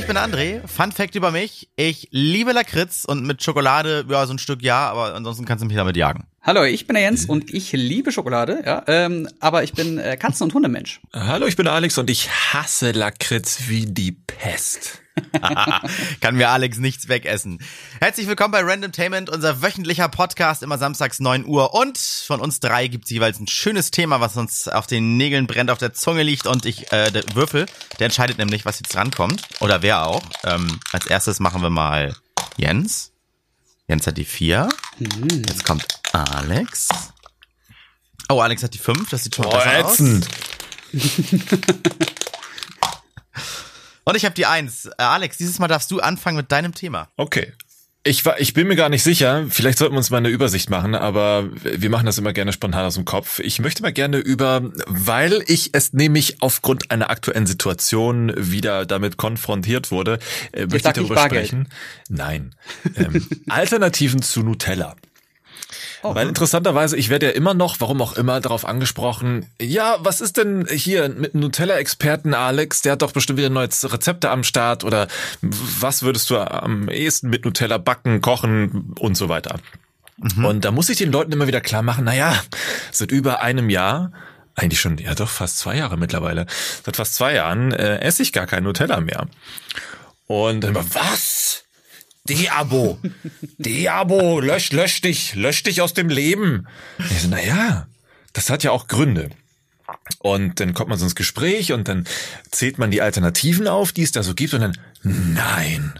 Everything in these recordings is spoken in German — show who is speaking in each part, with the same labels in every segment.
Speaker 1: ich bin André. Fun Fact über mich. Ich liebe Lakritz und mit Schokolade, ja, so ein Stück ja, aber ansonsten kannst du mich damit jagen.
Speaker 2: Hallo, ich bin der Jens und ich liebe Schokolade, ja, ähm, aber ich bin äh, Katzen- und Hundemensch.
Speaker 3: Hallo, ich bin Alex und ich hasse Lakritz wie die Pest.
Speaker 1: Kann mir Alex nichts wegessen. Herzlich willkommen bei Randomtainment, unser wöchentlicher Podcast, immer samstags 9 Uhr. Und von uns drei gibt's jeweils ein schönes Thema, was uns auf den Nägeln brennt, auf der Zunge liegt. Und ich, äh, der Würfel, der entscheidet nämlich, was jetzt rankommt. Oder wer auch. Ähm, als erstes machen wir mal Jens. Jens hat die vier.
Speaker 2: Mhm.
Speaker 1: Jetzt kommt Alex. Oh, Alex hat die fünf. Das sieht schon mal
Speaker 3: Oh,
Speaker 1: besser
Speaker 3: ätzend.
Speaker 1: aus. Und ich habe die eins. Äh, Alex, dieses Mal darfst du anfangen mit deinem Thema.
Speaker 3: Okay. Ich, war, ich bin mir gar nicht sicher, vielleicht sollten wir uns mal eine Übersicht machen, aber wir machen das immer gerne spontan aus dem Kopf. Ich möchte mal gerne über, weil ich es nämlich aufgrund einer aktuellen Situation wieder damit konfrontiert wurde, äh, möchte ich darüber sprechen. Nein. Ähm, Alternativen zu Nutella.
Speaker 2: Oh,
Speaker 3: Weil interessanterweise, ich werde ja immer noch, warum auch immer, darauf angesprochen, ja, was ist denn hier mit Nutella-Experten Alex, der hat doch bestimmt wieder neue Rezepte am Start oder was würdest du am ehesten mit Nutella backen, kochen und so weiter. Und da muss ich den Leuten immer wieder klar machen, naja, seit über einem Jahr, eigentlich schon, ja doch fast zwei Jahre mittlerweile, seit fast zwei Jahren äh, esse ich gar kein Nutella mehr. Und dann immer, was? Deabo. Deabo, lösch, lösch dich, lösch dich aus dem Leben. So, na ja, das hat ja auch Gründe. Und dann kommt man so ins Gespräch und dann zählt man die Alternativen auf, die es da so gibt und dann, nein,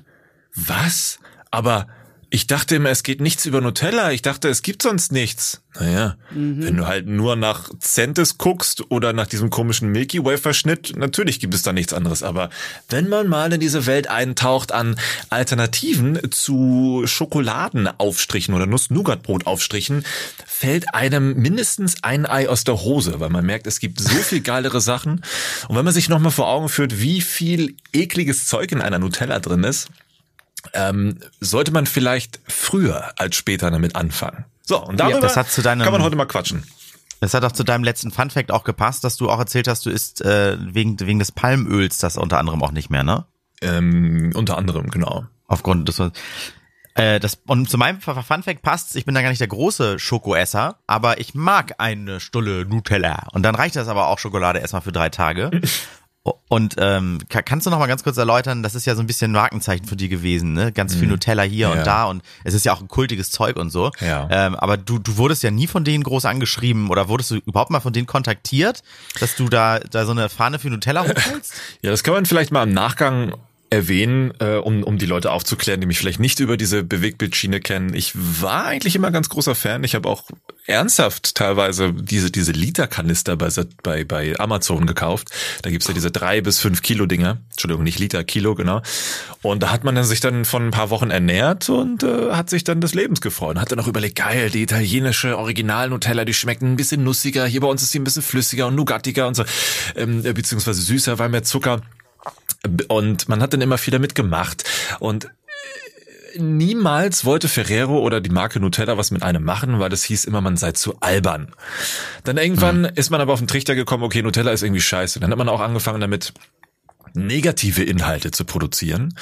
Speaker 3: was? Aber ich dachte immer, es geht nichts über Nutella. Ich dachte, es gibt sonst nichts. Naja, wenn du halt nur nach Centis guckst oder nach diesem komischen Milky Way Verschnitt, natürlich gibt es da nichts anderes. Aber wenn man mal in diese Welt eintaucht an Alternativen zu Schokoladenaufstrichen oder Nuss-Nougat-Brotaufstrichen, fällt einem mindestens ein Ei aus der Hose, weil man merkt, es gibt so viel geilere Sachen. Und wenn man sich nochmal vor Augen führt, wie viel ekliges Zeug in einer Nutella drin ist, ähm, sollte man vielleicht früher als später damit anfangen. So, und darüber
Speaker 1: das hat zu deinem-
Speaker 3: kann man heute mal quatschen.
Speaker 1: Das hat auch zu deinem letzten Funfact auch gepasst, dass du auch erzählt hast, du isst äh, wegen, wegen des Palmöls das unter anderem auch nicht mehr, ne?
Speaker 3: Ähm, unter anderem, genau.
Speaker 1: Aufgrund des äh, das, und zu meinem Funfact passt, ich bin da gar nicht der große Schokoesser, aber ich mag eine Stulle Nutella. Und dann reicht das aber auch Schokolade erstmal für drei Tage. Und ähm, ka- kannst du noch mal ganz kurz erläutern, das ist ja so ein bisschen ein Markenzeichen für die gewesen, ne? Ganz viel Nutella hier
Speaker 3: Mhm. Ja.
Speaker 1: und da und es ist ja auch ein kultiges Zeug und so.
Speaker 3: Ja.
Speaker 1: Ähm, aber du, du wurdest ja nie von denen groß angeschrieben oder wurdest du überhaupt mal von denen kontaktiert, dass du da, da so eine Fahne für Nutella hochhältst?
Speaker 3: Ja, das kann man vielleicht mal im Nachgang erwähnen, äh, um, um die Leute aufzuklären, die mich vielleicht nicht über diese Bewegtbildschiene kennen. Ich war eigentlich immer ganz großer Fan. Ich habe auch ernsthaft teilweise diese, diese Literkanister bei, bei, bei Amazon gekauft. Da gibt's ja diese drei bis fünf Kilo Dinger. Entschuldigung, nicht Liter, Kilo, genau. Und da hat man dann sich dann von ein paar Wochen ernährt und äh, hat sich dann des Lebens gefreut. Hat dann auch überlegt, geil, die italienische Original-Nutella, die schmecken ein bisschen nussiger. Hier bei uns ist sie ein bisschen flüssiger und nougattiger und so. Ähm, äh, beziehungsweise süßer, weil mehr Zucker. Und man hat dann immer viel damit gemacht. Und äh, niemals wollte Ferrero oder die Marke Nutella was mit einem machen, weil das hieß immer, man sei zu albern. Dann irgendwann ist man aber auf den Trichter gekommen, okay, Nutella ist irgendwie scheiße. Dann hat man auch angefangen damit, negative Inhalte zu produzieren.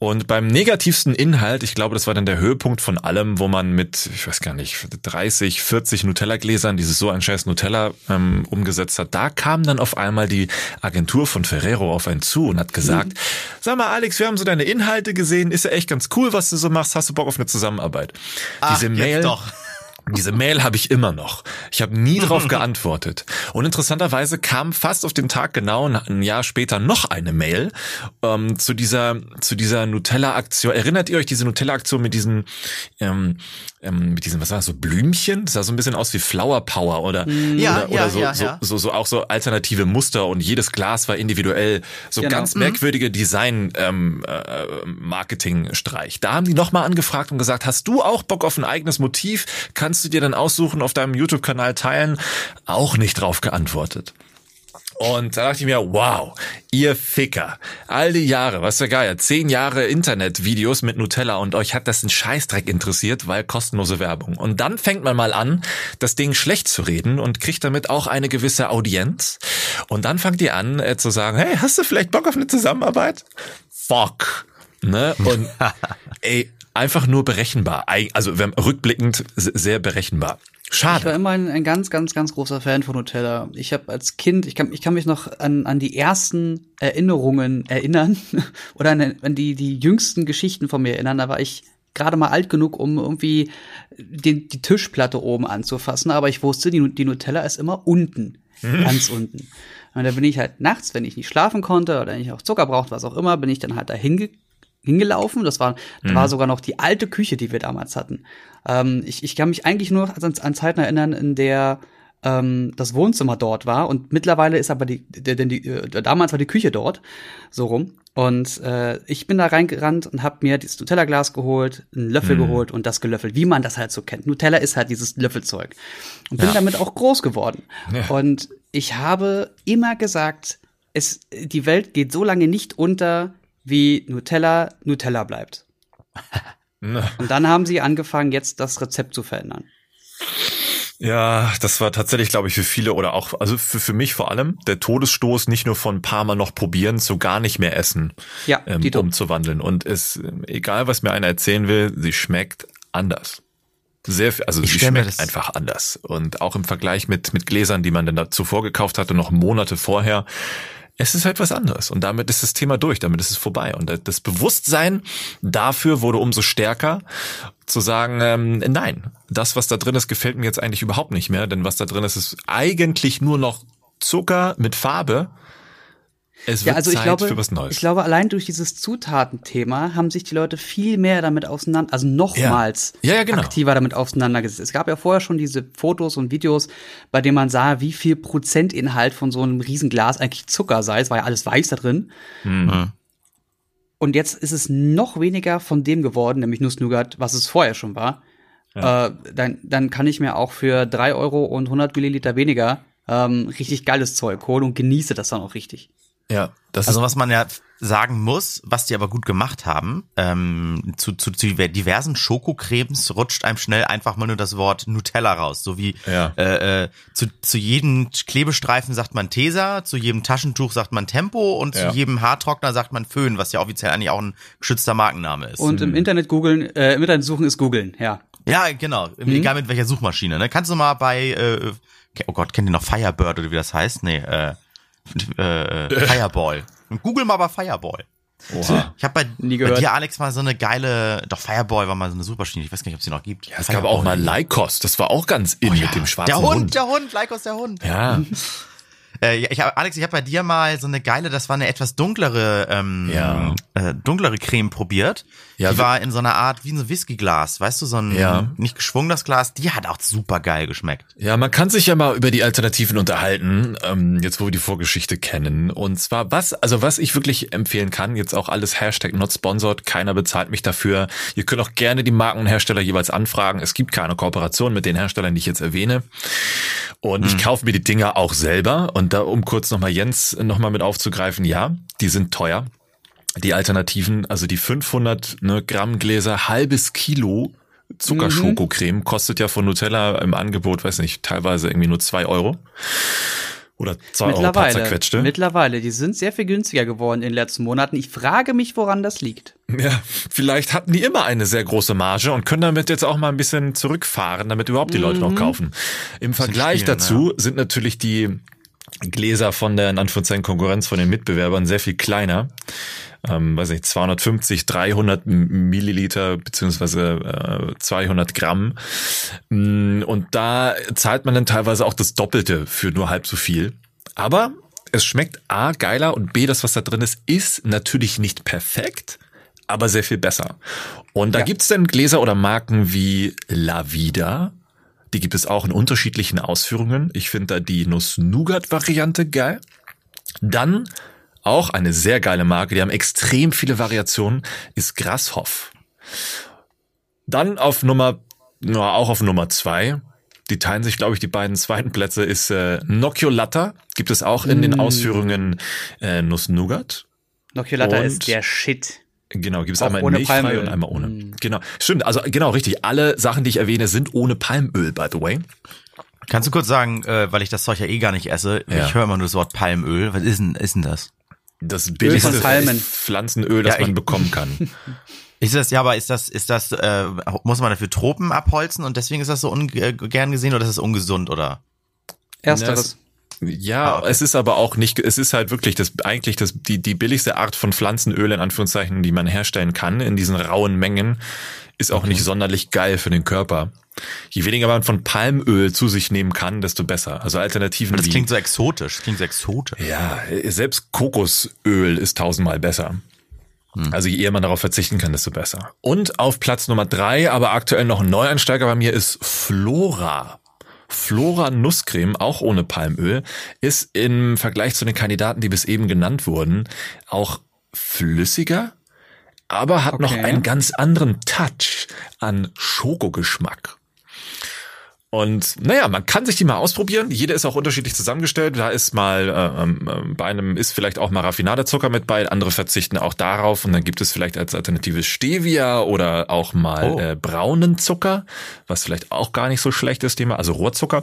Speaker 3: Und beim negativsten Inhalt, ich glaube, das war dann der Höhepunkt von allem, wo man mit, ich weiß gar nicht, 30, 40 Nutella-Gläsern dieses so ein scheiß Nutella ähm, umgesetzt hat, da kam dann auf einmal die Agentur von Ferrero auf einen zu und hat gesagt, sag mal Alex, wir haben so deine Inhalte gesehen, ist ja echt ganz cool, was du so machst, hast du Bock auf eine Zusammenarbeit? Diese
Speaker 1: jetzt
Speaker 3: Mail,
Speaker 1: doch.
Speaker 3: Diese Mail habe ich immer noch. Ich habe nie drauf geantwortet. Und interessanterweise kam fast auf den Tag genau ein- Jahr später noch eine Mail ähm, zu dieser zu dieser Nutella-Aktion. Erinnert ihr euch diese Nutella-Aktion mit diesen ähm, ähm, mit diesen was war das, so Blümchen? Das sah so ein bisschen aus wie Flower Power oder
Speaker 1: Ja,
Speaker 3: oder,
Speaker 1: ja,
Speaker 3: oder so,
Speaker 1: ja,
Speaker 3: so,
Speaker 1: ja.
Speaker 3: so so auch so alternative Muster und jedes Glas war individuell. So
Speaker 2: Genau.
Speaker 3: ganz merkwürdige Design ähm, äh, Marketing Streich. Da haben die nochmal angefragt und gesagt, hast du auch Bock auf ein eigenes Motiv? Kannst du dir dann aussuchen, auf deinem YouTube-Kanal teilen? Auch nicht drauf geantwortet. Und da dachte ich mir, wow, ihr Ficker. All die Jahre, was für geil, zehn Jahre Internetvideos mit Nutella und euch hat das ein Scheißdreck interessiert, weil kostenlose Werbung. Und dann fängt man mal an, das Ding schlecht zu reden und kriegt damit auch eine gewisse Audienz. Und dann fangt ihr an äh, zu sagen, hey, hast du vielleicht Bock auf eine Zusammenarbeit? fuck. Ne? Und ey, einfach nur berechenbar. Also wenn, rückblickend se- sehr berechenbar.
Speaker 2: Ich war
Speaker 3: Schade.
Speaker 2: immer ein, ein ganz, ganz, ganz großer Fan von Nutella. Ich habe als Kind, ich kann, ich kann mich noch an, an die ersten Erinnerungen erinnern oder an, an die, die jüngsten Geschichten von mir erinnern. Da war ich gerade mal alt genug, um irgendwie den, die Tischplatte oben anzufassen, aber ich wusste, die, die Nutella ist immer unten, ganz unten. Und da bin ich halt nachts, wenn ich nicht schlafen konnte oder ich auch Zucker brauchte, was auch immer, bin ich dann halt da hinge hingelaufen. Das war, da war sogar noch die alte Küche, die wir damals hatten. Ähm, ich, ich kann mich eigentlich nur an, an Zeiten erinnern, in der ähm, das Wohnzimmer dort war und mittlerweile ist aber die, denn die äh, damals war die Küche dort, so rum. Und äh, ich bin da reingerannt und habe mir dieses Nutella-Glas geholt, einen Löffel geholt und das gelöffelt, wie man das halt so kennt. Nutella ist halt dieses Löffelzeug. Und bin damit auch groß geworden. Und ich habe immer gesagt, es, die Welt geht so lange nicht unter, wie Nutella Nutella bleibt.
Speaker 3: Ne.
Speaker 2: Und dann haben sie angefangen, jetzt das Rezept zu verändern.
Speaker 3: Ja, das war tatsächlich, glaube ich, für viele oder auch, also für, für mich vor allem, der Todesstoß nicht nur von ein paar Mal noch probieren zu gar nicht mehr essen
Speaker 2: Ja,
Speaker 3: ähm, umzuwandeln. Und es, egal was mir einer erzählen will, sie schmeckt anders. Sehr, viel- also
Speaker 1: Ich
Speaker 3: sie schmeckt
Speaker 1: das-
Speaker 3: einfach anders. Und auch im Vergleich mit, mit Gläsern, die man dann da zuvor gekauft hatte, noch Monate vorher, es ist halt was anderes. Und damit ist das Thema durch, damit ist es vorbei. Und das Bewusstsein dafür wurde umso stärker, zu sagen, ähm, nein, das, was da drin ist, gefällt mir jetzt eigentlich überhaupt nicht mehr. Denn was da drin ist, ist eigentlich nur noch Zucker mit Farbe. Es wird
Speaker 2: Ja, also ich
Speaker 3: Zeit
Speaker 2: glaube,
Speaker 3: für was Neues.
Speaker 2: ich glaube, allein durch dieses Zutatenthema haben sich die Leute viel mehr damit auseinander, also nochmals
Speaker 3: Ja. Ja, ja, genau.
Speaker 2: aktiver damit auseinandergesetzt. Es gab ja vorher schon diese Fotos und Videos, bei denen man sah, wie viel Prozentinhalt von so einem Riesenglas eigentlich Zucker sei. Es war ja alles weiß da drin.
Speaker 3: Mhm.
Speaker 2: Und jetzt ist es noch weniger von dem geworden, nämlich Nuss-Nougat, was es vorher schon war. Äh, dann, dann kann ich mir auch für drei Euro und 100 Milliliter weniger ähm, richtig geiles Zeug holen und genieße das dann auch richtig.
Speaker 3: Ja, das
Speaker 1: Also was man ja sagen muss, was die aber gut gemacht haben, ähm, zu, zu, zu diversen Schokocremes rutscht einem schnell einfach mal nur das Wort Nutella raus. So wie
Speaker 3: Ja.
Speaker 1: äh, äh, zu, zu jedem Klebestreifen sagt man Tesa, zu jedem Taschentuch sagt man Tempo und
Speaker 3: Ja.
Speaker 1: zu jedem Haartrockner sagt man Föhn, was ja offiziell eigentlich auch ein geschützter Markenname ist.
Speaker 2: Und im Internet googeln, äh, im Internet suchen ist googeln, ja.
Speaker 1: ja, genau. Egal mit welcher Suchmaschine. Ne? Kannst du mal bei, äh, oh Gott, kennt ihr noch Firebird oder wie das heißt? Nee, äh, äh, Fireball. Google mal bei Fireball.
Speaker 3: oha.
Speaker 1: Ich habe bei, bei dir, Alex, mal so eine geile, doch Fireball war mal so eine Suchmaschine, ich weiß gar nicht, ob sie noch gibt.
Speaker 3: Ja, es gab auch mal Lycos, das war auch ganz in mit dem schwarzen
Speaker 1: Der Hund,
Speaker 3: Hund.
Speaker 1: der Hund, Lycos der Hund.
Speaker 3: Ja,
Speaker 1: Äh, ich hab, Alex, ich habe bei dir mal so eine geile, das war eine etwas dunklere, ähm,
Speaker 3: Ja.
Speaker 1: äh, dunklere Creme probiert.
Speaker 3: Ja,
Speaker 1: die war in so einer Art wie ein Whiskyglas, weißt du, so ein
Speaker 3: Ja.
Speaker 1: nicht geschwungenes Glas. Die hat auch super geil geschmeckt.
Speaker 3: ja, man kann sich ja mal über die Alternativen unterhalten, ähm, jetzt wo wir die Vorgeschichte kennen. Und zwar was, also was ich wirklich empfehlen kann, jetzt auch alles Hashtag not sponsored, keiner bezahlt mich dafür. Ihr könnt auch gerne die Markenhersteller jeweils anfragen. Es gibt keine Kooperation mit den Herstellern, die ich jetzt erwähne. Und ich kaufe mir die Dinger auch selber. Und da, um kurz nochmal Jens nochmal mit aufzugreifen, ja, die sind teuer. Die Alternativen, also die 500 ne, Gramm Gläser, halbes Kilo Zuckerschokocreme kostet ja von Nutella im Angebot, weiß nicht, teilweise irgendwie nur zwei Euro. Oder zwei Euro paar zerquetschte.
Speaker 2: mittlerweile, die sind sehr viel günstiger geworden in den letzten Monaten. Ich frage mich, woran das liegt.
Speaker 3: Ja, vielleicht hatten die immer eine sehr große Marge und können damit jetzt auch mal ein bisschen zurückfahren, damit überhaupt die Leute noch kaufen. Im Vergleich
Speaker 1: spielen,
Speaker 3: dazu sind natürlich die Gläser von der in Anführungszeichen Konkurrenz von den Mitbewerbern sehr viel kleiner. Ähm, weiß nicht, 250, 300 Milliliter beziehungsweise äh, 200 Gramm. Mm, Und da zahlt man dann teilweise auch das Doppelte für nur halb so viel. Aber es schmeckt A geiler und B, das, was da drin ist, ist natürlich nicht perfekt, aber sehr viel besser. Und da
Speaker 2: Ja.
Speaker 3: gibt's dann Gläser oder Marken wie La Vida. Die gibt es auch in unterschiedlichen Ausführungen. Ich finde da die Nuss-Nougat-Variante geil. Dann auch eine sehr geile Marke, die haben extrem viele Variationen, ist Grashoff. Dann auf Nummer, na, auch auf Nummer zwei, die teilen sich, glaube ich, die beiden zweiten Plätze, ist äh, Nocciolata. Gibt es auch in den Ausführungen äh, Nuss-Nougat.
Speaker 2: Nocciolata
Speaker 3: Und-
Speaker 2: ist der Shit.
Speaker 3: Genau, gibt es einmal
Speaker 2: ohne
Speaker 3: milchfrei
Speaker 2: Palmöl.
Speaker 3: und einmal ohne. Genau, stimmt. Also genau, richtig. Alle Sachen, die ich erwähne, sind ohne Palmöl, by the way.
Speaker 1: Kannst du kurz sagen, äh, weil ich das Zeug ja eh gar nicht esse,
Speaker 3: Ja.
Speaker 1: ich höre immer nur das Wort Palmöl. Was ist denn, ist denn das?
Speaker 3: Das billigste. Pflanzenöl, das
Speaker 1: Ja,
Speaker 3: man bekommen kann.
Speaker 1: Ist das, ja, aber ist das, ist das, äh, muss man dafür Tropen abholzen und deswegen ist das so ungern gesehen oder ist das ungesund oder?
Speaker 2: Ersteres.
Speaker 3: Ja,
Speaker 1: Ah, okay.
Speaker 3: es ist aber auch nicht, es ist halt wirklich das, eigentlich das, die, die billigste Art von Pflanzenöl, in Anführungszeichen, die man herstellen kann, in diesen rauen Mengen, ist auch nicht sonderlich geil für den Körper. Je weniger man von Palmöl zu sich nehmen kann, desto besser. Also Alternativen
Speaker 1: Das
Speaker 3: wie,
Speaker 1: klingt so exotisch, das klingt so exotisch.
Speaker 3: ja, selbst Kokosöl ist tausendmal besser. Also je eher man darauf verzichten kann, desto besser. Und auf Platz Nummer drei, aber aktuell noch ein Neueinsteiger bei mir, ist Flora. Flora Nusscreme, auch ohne Palmöl, ist im Vergleich zu den Kandidaten, die bis eben genannt wurden, auch flüssiger, aber hat noch
Speaker 2: Okay.
Speaker 3: einen ganz anderen Touch an Schokogeschmack. Und naja, man kann sich die mal ausprobieren. Jede ist auch unterschiedlich zusammengestellt. Da ist mal äh, ähm, bei einem ist vielleicht auch mal Raffinaderzucker mit bei, andere verzichten auch darauf. Und dann gibt es vielleicht als Alternative Stevia oder auch mal
Speaker 1: Oh.
Speaker 3: äh, braunen Zucker, was vielleicht auch gar nicht so schlecht ist, den mal, also Rohrzucker,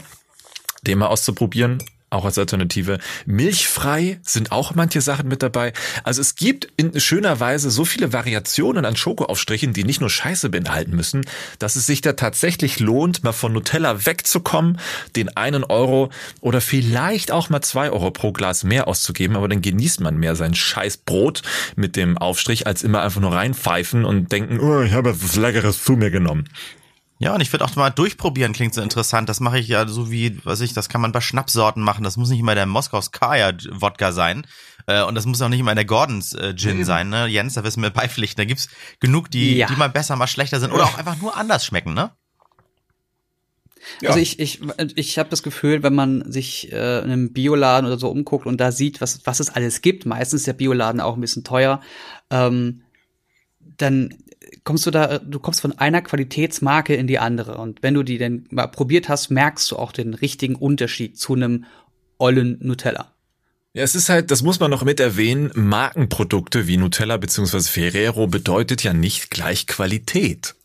Speaker 3: den mal auszuprobieren. Auch als Alternative. Milchfrei sind auch manche Sachen mit dabei. Also es gibt in schöner Weise so viele Variationen an Schokoaufstrichen, die nicht nur Scheiße beinhalten müssen, dass es sich da tatsächlich lohnt, mal von Nutella wegzukommen, den einen Euro oder vielleicht auch mal zwei Euro pro Glas mehr auszugeben, aber dann genießt man mehr sein scheiß Brot mit dem Aufstrich, als immer einfach nur reinpfeifen und denken, oh, ich habe was Leckeres zu mir genommen.
Speaker 1: Ja, und ich würde auch mal durchprobieren, klingt so interessant. Das mache ich ja so wie, was ich, das kann man bei Schnapssorten machen. Das muss nicht immer der Moskaus Kaya Wodka sein. Äh, und das muss auch nicht immer der Gordons äh, Gin sein, ne? Jens, da wissen wir beipflichten. Da gibt's genug, die,
Speaker 2: Ja.
Speaker 1: die mal besser, mal schlechter sind oder auch einfach nur anders schmecken, ne?
Speaker 3: Ja.
Speaker 2: Also ich, ich, ich habe das Gefühl, wenn man sich äh, in einem Bioladen oder so umguckt und da sieht, was, was es alles gibt, meistens ist der Bioladen auch ein bisschen teuer, ähm, dann kommst du da, du kommst von einer Qualitätsmarke in die andere. Und wenn du die denn mal probiert hast, merkst du auch den richtigen Unterschied zu einem ollen Nutella.
Speaker 3: Ja, es ist halt, das muss man noch mit erwähnen, Markenprodukte wie Nutella bzw. Ferrero bedeutet ja nicht gleich Qualität.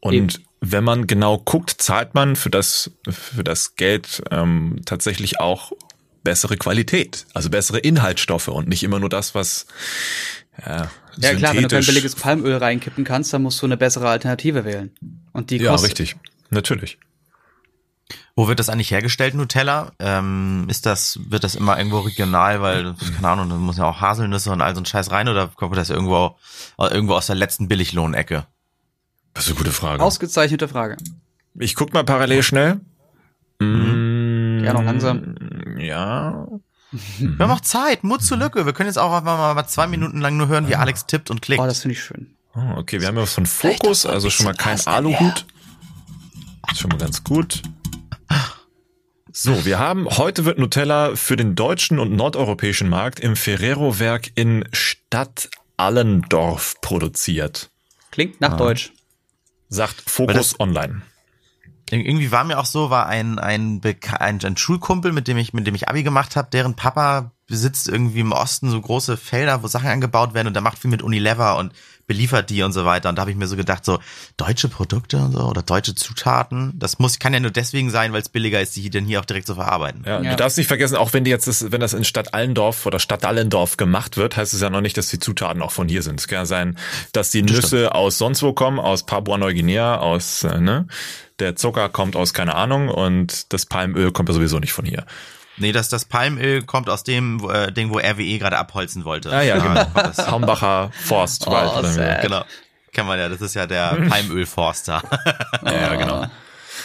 Speaker 3: Und
Speaker 2: Eben.
Speaker 3: wenn man genau guckt, zahlt man für das, für das Geld ähm, tatsächlich auch bessere Qualität, also bessere Inhaltsstoffe und nicht immer nur das, was ja,
Speaker 2: Ja klar, wenn du kein billiges Palmöl reinkippen kannst, dann musst du eine bessere Alternative wählen. Und die
Speaker 3: Ja,
Speaker 2: kostet.
Speaker 3: richtig. Natürlich.
Speaker 1: Wo wird das eigentlich hergestellt, Nutella? Ähm, ist das, wird das immer irgendwo regional, weil, keine Ahnung, da muss ja auch Haselnüsse und all so ein Scheiß rein oder kommt das irgendwo, irgendwo aus der letzten Billiglohnecke?
Speaker 3: Das ist eine gute Frage.
Speaker 2: Ausgezeichnete Frage.
Speaker 3: ich guck mal parallel schnell. Mm,
Speaker 2: Ja, noch langsam.
Speaker 3: Ja.
Speaker 1: Wir haben auch Zeit, Mut zur Lücke. Wir können jetzt auch einfach mal, zwei Minuten lang nur hören, wie Alex tippt und klickt.
Speaker 2: Oh, das finde ich schön.
Speaker 3: Oh, okay, wir haben ja was von Fokus, also schon mal kein. Aluhut. Ist schon mal ganz gut. So, wir haben, heute wird Nutella für den deutschen und nordeuropäischen Markt im Ferrero-Werk in Stadt Allendorf produziert.
Speaker 2: Klingt nach Deutsch.
Speaker 3: Sagt Fokus Online.
Speaker 1: Ir- Irgendwie war mir auch so, war ein, ein, Beka- ein, ein Schulkumpel, mit dem ich, mit dem ich Abi gemacht habe, deren Papa besitzt irgendwie im Osten so große Felder, wo Sachen angebaut werden und der macht viel mit Unilever und beliefert die und so weiter. Und da habe ich mir so gedacht, so deutsche Produkte und so oder deutsche Zutaten, das muss, kann ja nur deswegen sein, weil es billiger ist, die dann hier auch direkt zu verarbeiten.
Speaker 3: Ja,
Speaker 2: Ja.
Speaker 3: Du darfst nicht vergessen, auch wenn die jetzt das, wenn das in Stadt Allendorf oder Stadt Allendorf gemacht wird, heißt es ja noch nicht, dass die Zutaten auch von hier sind. Es kann ja sein, dass die
Speaker 1: Das
Speaker 3: Nüsse aus sonst wo kommen, aus Papua-Neuguinea, aus, äh, ne? Der Zucker kommt aus keine Ahnung und das Palmöl kommt ja sowieso nicht von hier.
Speaker 1: Nee, das, das Palmöl kommt aus dem äh, Ding, wo RWE gerade abholzen wollte.
Speaker 3: Ah ja, genau.
Speaker 1: das-
Speaker 3: Haumbacher Forstwald.
Speaker 2: Oh.
Speaker 1: Genau. Kann man ja, das ist ja der Palmölforster.
Speaker 3: Ja, genau.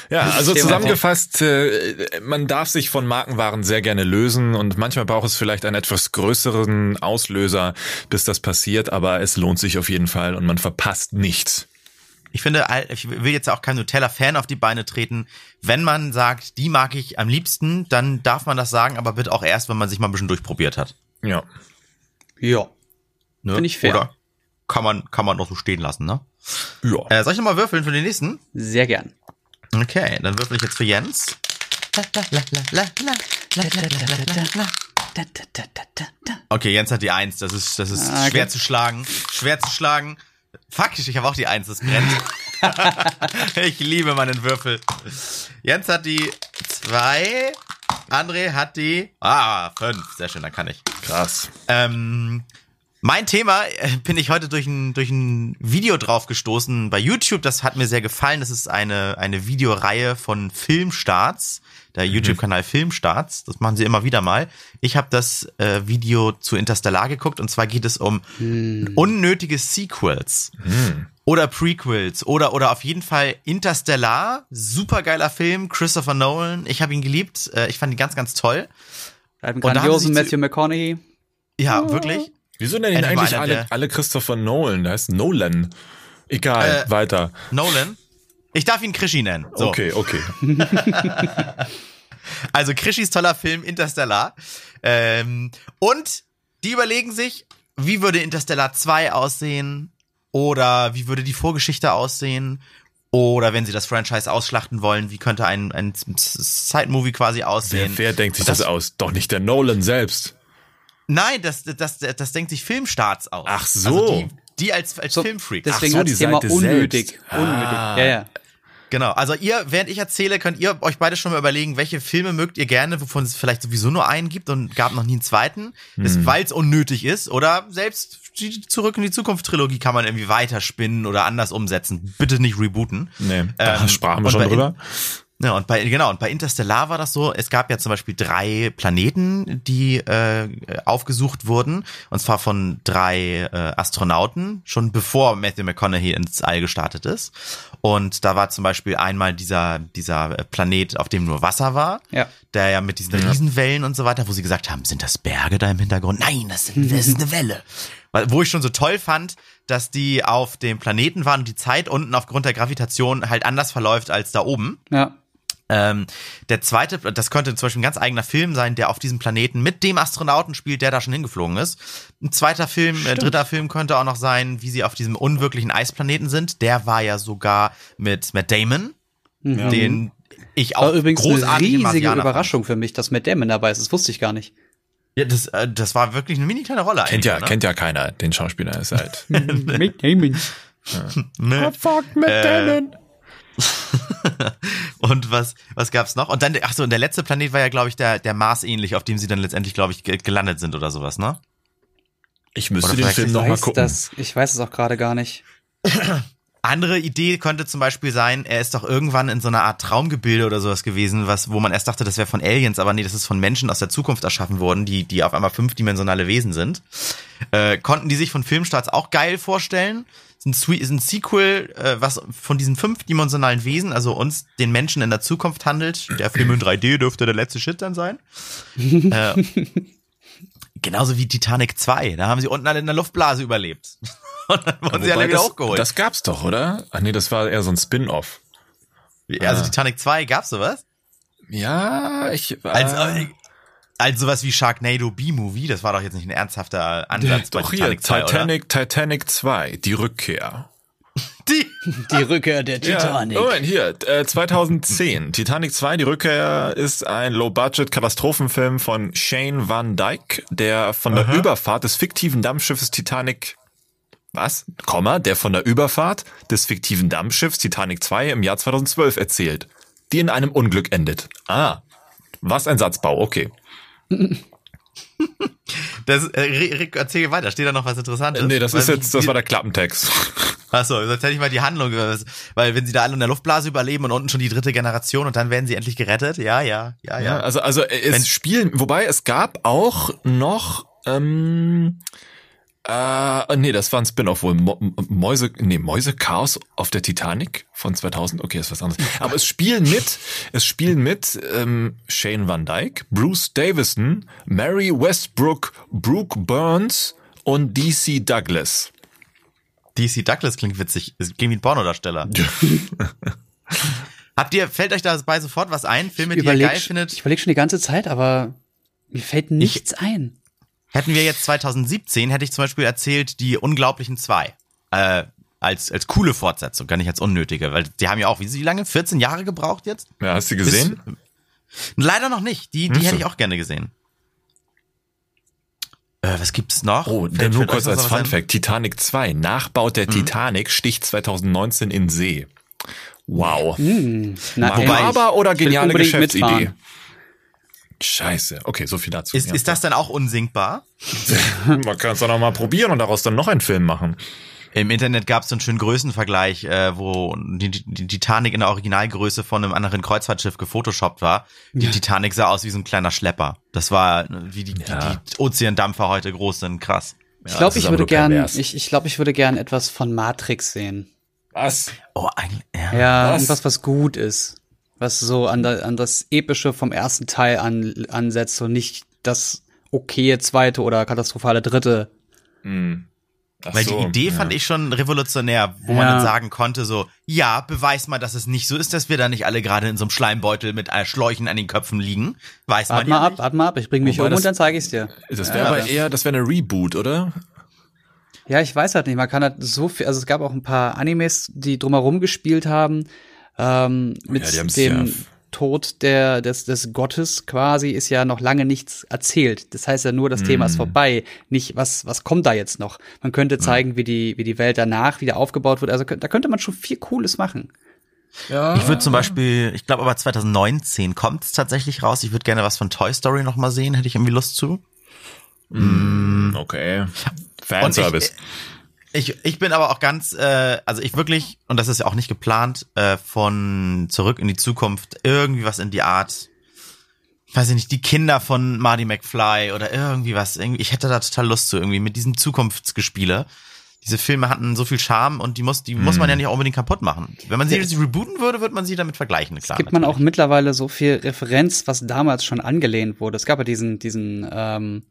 Speaker 3: Ja, also zusammengefasst, äh, man darf sich von Markenwaren sehr gerne lösen und manchmal braucht es vielleicht einen etwas größeren Auslöser, bis das passiert, aber es lohnt sich auf jeden Fall und man verpasst nichts.
Speaker 1: Ich finde, ich will jetzt auch kein Nutella-Fan auf die Beine treten. Wenn man sagt, die mag ich am liebsten, dann darf man das sagen, aber bitte auch erst, wenn man sich mal ein bisschen durchprobiert hat.
Speaker 3: Ja.
Speaker 2: Ja.
Speaker 1: Ne?
Speaker 2: Finde ich fair.
Speaker 1: Oder kann man, kann man noch so stehen lassen, ne?
Speaker 3: Ja.
Speaker 1: Äh, soll ich nochmal würfeln für den nächsten?
Speaker 2: Sehr gern.
Speaker 1: Okay, dann würfel ich jetzt für Jens. Okay, Jens hat die Eins. Das ist, das ist
Speaker 2: Ah, okay.
Speaker 1: schwer zu schlagen. Schwer zu schlagen. Fuck, ich habe auch die Eins, das brennt. ich liebe meinen Würfel. Jens hat die zwei. André hat die. Ah, fünf. Sehr schön, dann kann ich.
Speaker 3: Krass.
Speaker 1: Ähm, mein Thema äh, bin ich heute durch ein, durch ein Video drauf gestoßen bei YouTube. Das hat mir sehr gefallen. Das ist eine, eine Videoreihe von Filmstarts, der YouTube-Kanal Filmstarts. Das machen sie immer wieder mal. Ich habe das äh, Video zu Interstellar geguckt und zwar geht es um unnötige Sequels oder Prequels oder oder auf jeden Fall Interstellar. Supergeiler Film, Christopher Nolan. Ich habe ihn geliebt. Äh, ich fand ihn ganz, ganz toll. Haben
Speaker 2: grandiosen Matthew McConaughey.
Speaker 1: Ja, wirklich.
Speaker 3: Wieso nennen ihn eigentlich alle, alle Christopher Nolan? Der heißt Nolan. Egal,
Speaker 1: Äh,
Speaker 3: weiter.
Speaker 1: Nolan. Ich darf ihn Krischi nennen. So.
Speaker 3: Okay, okay.
Speaker 1: Also Krischis toller Film Interstellar. Ähm, und die überlegen sich, wie würde Interstellar 2 aussehen? Oder wie würde die Vorgeschichte aussehen? Oder wenn sie das Franchise ausschlachten wollen, wie könnte ein, ein Side-Movie quasi aussehen?
Speaker 3: Wer, wer denkt sich
Speaker 1: Und
Speaker 3: das, aus? Doch nicht der Nolan selbst.
Speaker 1: Nein, das, das, das, das denkt sich Filmstarts aus.
Speaker 3: Ach so.
Speaker 1: Also die, die als, als
Speaker 2: So,
Speaker 1: Filmfreak.
Speaker 2: Deswegen
Speaker 3: so,
Speaker 2: hat
Speaker 3: die
Speaker 2: das
Speaker 3: Seite
Speaker 2: unnötig.
Speaker 3: selbst.
Speaker 2: Unnötig.
Speaker 3: Ah.
Speaker 2: Ja, ja.
Speaker 1: Genau, also ihr, während ich erzähle, könnt ihr euch beide schon mal überlegen, welche Filme mögt ihr gerne, wovon es vielleicht sowieso nur einen gibt und gab noch nie einen zweiten, ist, weil es unnötig ist oder selbst die Zurück in die Zukunft Trilogie kann man irgendwie weiterspinnen oder anders umsetzen. Bitte nicht rebooten.
Speaker 3: Nee, da
Speaker 1: Ähm,
Speaker 3: sprachen wir schon drüber.
Speaker 1: Ja, und bei, genau, und bei Interstellar war das so, es gab ja zum Beispiel drei Planeten, die äh, aufgesucht wurden, und zwar von drei äh, Astronauten, schon bevor Matthew McConaughey ins All gestartet ist. Und da war zum Beispiel einmal dieser, dieser Planet, auf dem nur Wasser war,
Speaker 2: Ja.
Speaker 1: der ja mit diesen Riesenwellen und so weiter, wo sie gesagt haben, sind das Berge da im Hintergrund? Nein, das, sind, das ist eine Welle. Weil, wo ich schon so toll fand, dass die auf dem Planeten waren und die Zeit unten aufgrund der Gravitation halt anders verläuft als da oben.
Speaker 2: Ja.
Speaker 1: Ähm, der zweite, das könnte zum Beispiel ein ganz eigener Film sein, der auf diesem Planeten mit dem Astronauten spielt, der da schon hingeflogen ist. Ein zweiter Film, äh, dritter Film könnte auch noch sein, wie sie auf diesem unwirklichen Eisplaneten sind. Der war ja sogar mit Matt Damon, den ich auch
Speaker 2: War übrigens eine riesige
Speaker 1: Marsianer
Speaker 2: Überraschung für mich, dass Matt Damon dabei ist. Das wusste ich gar nicht.
Speaker 1: Fand. Ja, das, äh, das war wirklich eine mini kleine Rolle
Speaker 3: Kennt ja,
Speaker 1: eigentlich, ne?
Speaker 3: kennt ja keiner, den Schauspieler ist halt.
Speaker 2: Matt Damon.
Speaker 1: Ne?
Speaker 3: fuck mit
Speaker 1: Äh, Und was, was gab's noch? Und dann, ach so, und der letzte Planet war ja, glaube ich, der, der Mars ähnlich, auf dem sie dann letztendlich, glaube ich, ge- gelandet sind oder sowas, ne?
Speaker 3: Ich müsste
Speaker 1: Oder
Speaker 3: den Film
Speaker 2: Ich
Speaker 3: noch mal
Speaker 2: weiß,
Speaker 3: gucken.
Speaker 2: das, ich weiß es auch gerade gar nicht.
Speaker 1: Andere Idee könnte zum Beispiel sein, er ist doch irgendwann in so einer Art Traumgebilde oder sowas gewesen, was, wo man erst dachte, das wäre von Aliens, aber nee, das ist von Menschen aus der Zukunft erschaffen worden, die, die auf einmal fünfdimensionale Wesen sind. Äh, konnten die sich von Filmstarts auch geil vorstellen? Ist ein, ist ein Sequel, äh, was von diesen fünfdimensionalen Wesen, also uns, den Menschen in der Zukunft handelt. Der Film in 3D dürfte der letzte Shit dann sein. äh, genauso wie Titanic 2. Da haben sie unten alle in der Luftblase überlebt. Und dann wurden sie alle wieder
Speaker 3: das,
Speaker 1: hochgeholt.
Speaker 3: das gab's doch, oder? Ach nee, das war eher so ein Spin-off.
Speaker 1: Also
Speaker 3: Ah.
Speaker 1: Titanic 2, gab's sowas?
Speaker 3: Ja, ich
Speaker 1: Als,
Speaker 3: äh,
Speaker 1: äh, als sowas wie Sharknado B-Movie, das war doch jetzt nicht ein ernsthafter Ansatz bei
Speaker 3: doch hier,
Speaker 1: Titanic 2,
Speaker 3: Titanic, Titanic 2, die Rückkehr.
Speaker 1: oder? Die,
Speaker 2: Die Rückkehr der
Speaker 3: Ja, Moment, hier, äh, 2010. Titanic 2, die Rückkehr ist ein Low-Budget-Katastrophenfilm von Shane Van Dyke, der von der Überfahrt des fiktiven Dampfschiffes Titanic was? Komma, der von der Überfahrt des fiktiven Dampfschiffs Titanic 2 im Jahr 2012 erzählt, die in einem Unglück endet. Ah, was ein Satzbau, okay.
Speaker 1: Das, äh, Rick, erzähl weiter, steht da noch was Interessantes?
Speaker 3: Nee, das ist
Speaker 1: Weil-
Speaker 3: jetzt, das war der Klappentext.
Speaker 1: Achso, sonst hätte ich mal die Handlung, weil wenn sie da alle in der Luftblase überleben und unten schon die dritte Generation und dann werden sie endlich gerettet, ja, ja, ja, ja.
Speaker 3: Ja, also, also es
Speaker 1: Wenn-
Speaker 3: spielen, wobei es gab auch noch, ähm, äh, nee, das war ein Spin-off wohl. Mo Mäuse, nee, Mäuse Chaos auf der Titanic von 2000. Okay, ist was anderes. Aber es spielen mit, es spielen mit ähm, Shane Van Dyke, Bruce Davison, Mary Westbrook, Brooke Burns und DC Douglas.
Speaker 1: DC Douglas klingt witzig, es klingt wie ein Pornodarsteller. Habt ihr, fällt euch dabei sofort was ein? Filme, die ihr geil findet?
Speaker 2: ich überlege schon die ganze Zeit, aber mir fällt nichts ein.
Speaker 1: Hätten wir jetzt 2017, hätte ich zum Beispiel erzählt, die Unglaublichen zwei. Äh, als, als coole Fortsetzung, gar nicht als unnötige, weil die haben ja auch, wie wie lange? 14 Jahre gebraucht jetzt?
Speaker 3: Ja, hast du gesehen?
Speaker 1: Leider noch nicht. Die, die
Speaker 3: so.
Speaker 1: hätte ich auch gerne gesehen. Äh, was gibt's noch?
Speaker 3: Oh,
Speaker 1: Fällt-
Speaker 3: nur kurz als Fun? Fact. Titanic 2. Nachbau der Titanic sticht 2019 in See. Wow.
Speaker 2: Hm, na.
Speaker 3: Aber oder geniale Geschäftsidee.
Speaker 2: mitfahren.
Speaker 3: Scheiße. Okay, so viel dazu.
Speaker 1: Ist,
Speaker 3: Ja.
Speaker 1: ist das dann auch unsinkbar?
Speaker 3: Man kann es doch noch mal probieren und daraus dann noch einen Film machen.
Speaker 1: Im Internet gab es so einen schönen Größenvergleich, äh, wo die, die Titanic in der Originalgröße von einem anderen Kreuzfahrtschiff gefotoshoppt war. Die Titanic sah aus wie so ein kleiner Schlepper. Das war, wie die,
Speaker 3: Ja.
Speaker 1: die, die Ozeandampfer heute groß sind. Krass.
Speaker 2: Ich
Speaker 3: Ja,
Speaker 2: glaube, ich würde gern, ich, ich glaube, ich würde gern etwas von Matrix sehen.
Speaker 3: Was?
Speaker 1: Oh, eigentlich, ja.
Speaker 2: Ja,
Speaker 3: Was?
Speaker 2: irgendwas, was gut ist. Was so an, da, an das Epische vom ersten Teil an, ansetzt und nicht das okaye zweite oder katastrophale dritte.
Speaker 3: Hm. Ach
Speaker 1: Weil
Speaker 3: so,
Speaker 1: die Idee
Speaker 3: ja.
Speaker 1: fand ich schon revolutionär, wo man
Speaker 2: Ja.
Speaker 1: dann sagen konnte, so, ja, beweis mal, dass es nicht so ist, dass wir da nicht alle gerade in so einem Schleimbeutel mit äh, Schläuchen an den Köpfen liegen. Weiß
Speaker 2: Wart
Speaker 1: man
Speaker 2: mal
Speaker 1: ja
Speaker 2: ab,
Speaker 1: nicht.
Speaker 2: wart mal ab, ich bring mich
Speaker 3: Wobei
Speaker 2: um
Speaker 3: das-
Speaker 2: und dann zeige ich's dir.
Speaker 3: Das wäre
Speaker 1: Ja,
Speaker 3: aber
Speaker 1: das-
Speaker 3: eher, das wäre eine Reboot, oder?
Speaker 2: Ja, ich weiß halt nicht. Man kann halt so viel, also es gab auch ein paar Animes, die drumherum gespielt haben. Ähm, mit
Speaker 3: haben's
Speaker 2: dem
Speaker 3: ja-
Speaker 2: Tod der, des, des Gottes quasi ist ja noch lange nichts erzählt. Das heißt ja nur, das Thema ist vorbei. Nicht, was, was kommt da jetzt noch? Man könnte zeigen, wie die, wie die Welt danach wieder aufgebaut wird. Also da könnte man schon viel Cooles machen.
Speaker 3: Ja.
Speaker 1: Ich würde zum Beispiel, ich glaube aber 2019 kommt es tatsächlich raus. Ich würde gerne was von Toy Story noch mal sehen, hätte ich irgendwie Lust zu.
Speaker 3: Okay.
Speaker 1: Und
Speaker 3: Fanservice.
Speaker 1: Ich, ich, ich bin aber auch ganz, äh, also ich wirklich, und das ist ja auch nicht geplant, äh, von zurück in die Zukunft irgendwie was in die Art, weiß ich nicht, die Kinder von Marty McFly oder irgendwie was. Irgendwie, ich hätte da total Lust zu irgendwie mit diesem Zukunftsgespiele. Diese Filme hatten so viel Charme und die muss, die muss man ja nicht unbedingt kaputt machen. Wenn man sie jetzt rebooten würde, würde man sie damit vergleichen. Klar,
Speaker 2: gibt man auch
Speaker 1: natürlich.
Speaker 2: mittlerweile so viel Referenz, was damals schon angelehnt wurde. Es gab ja diesen, diesen ähm,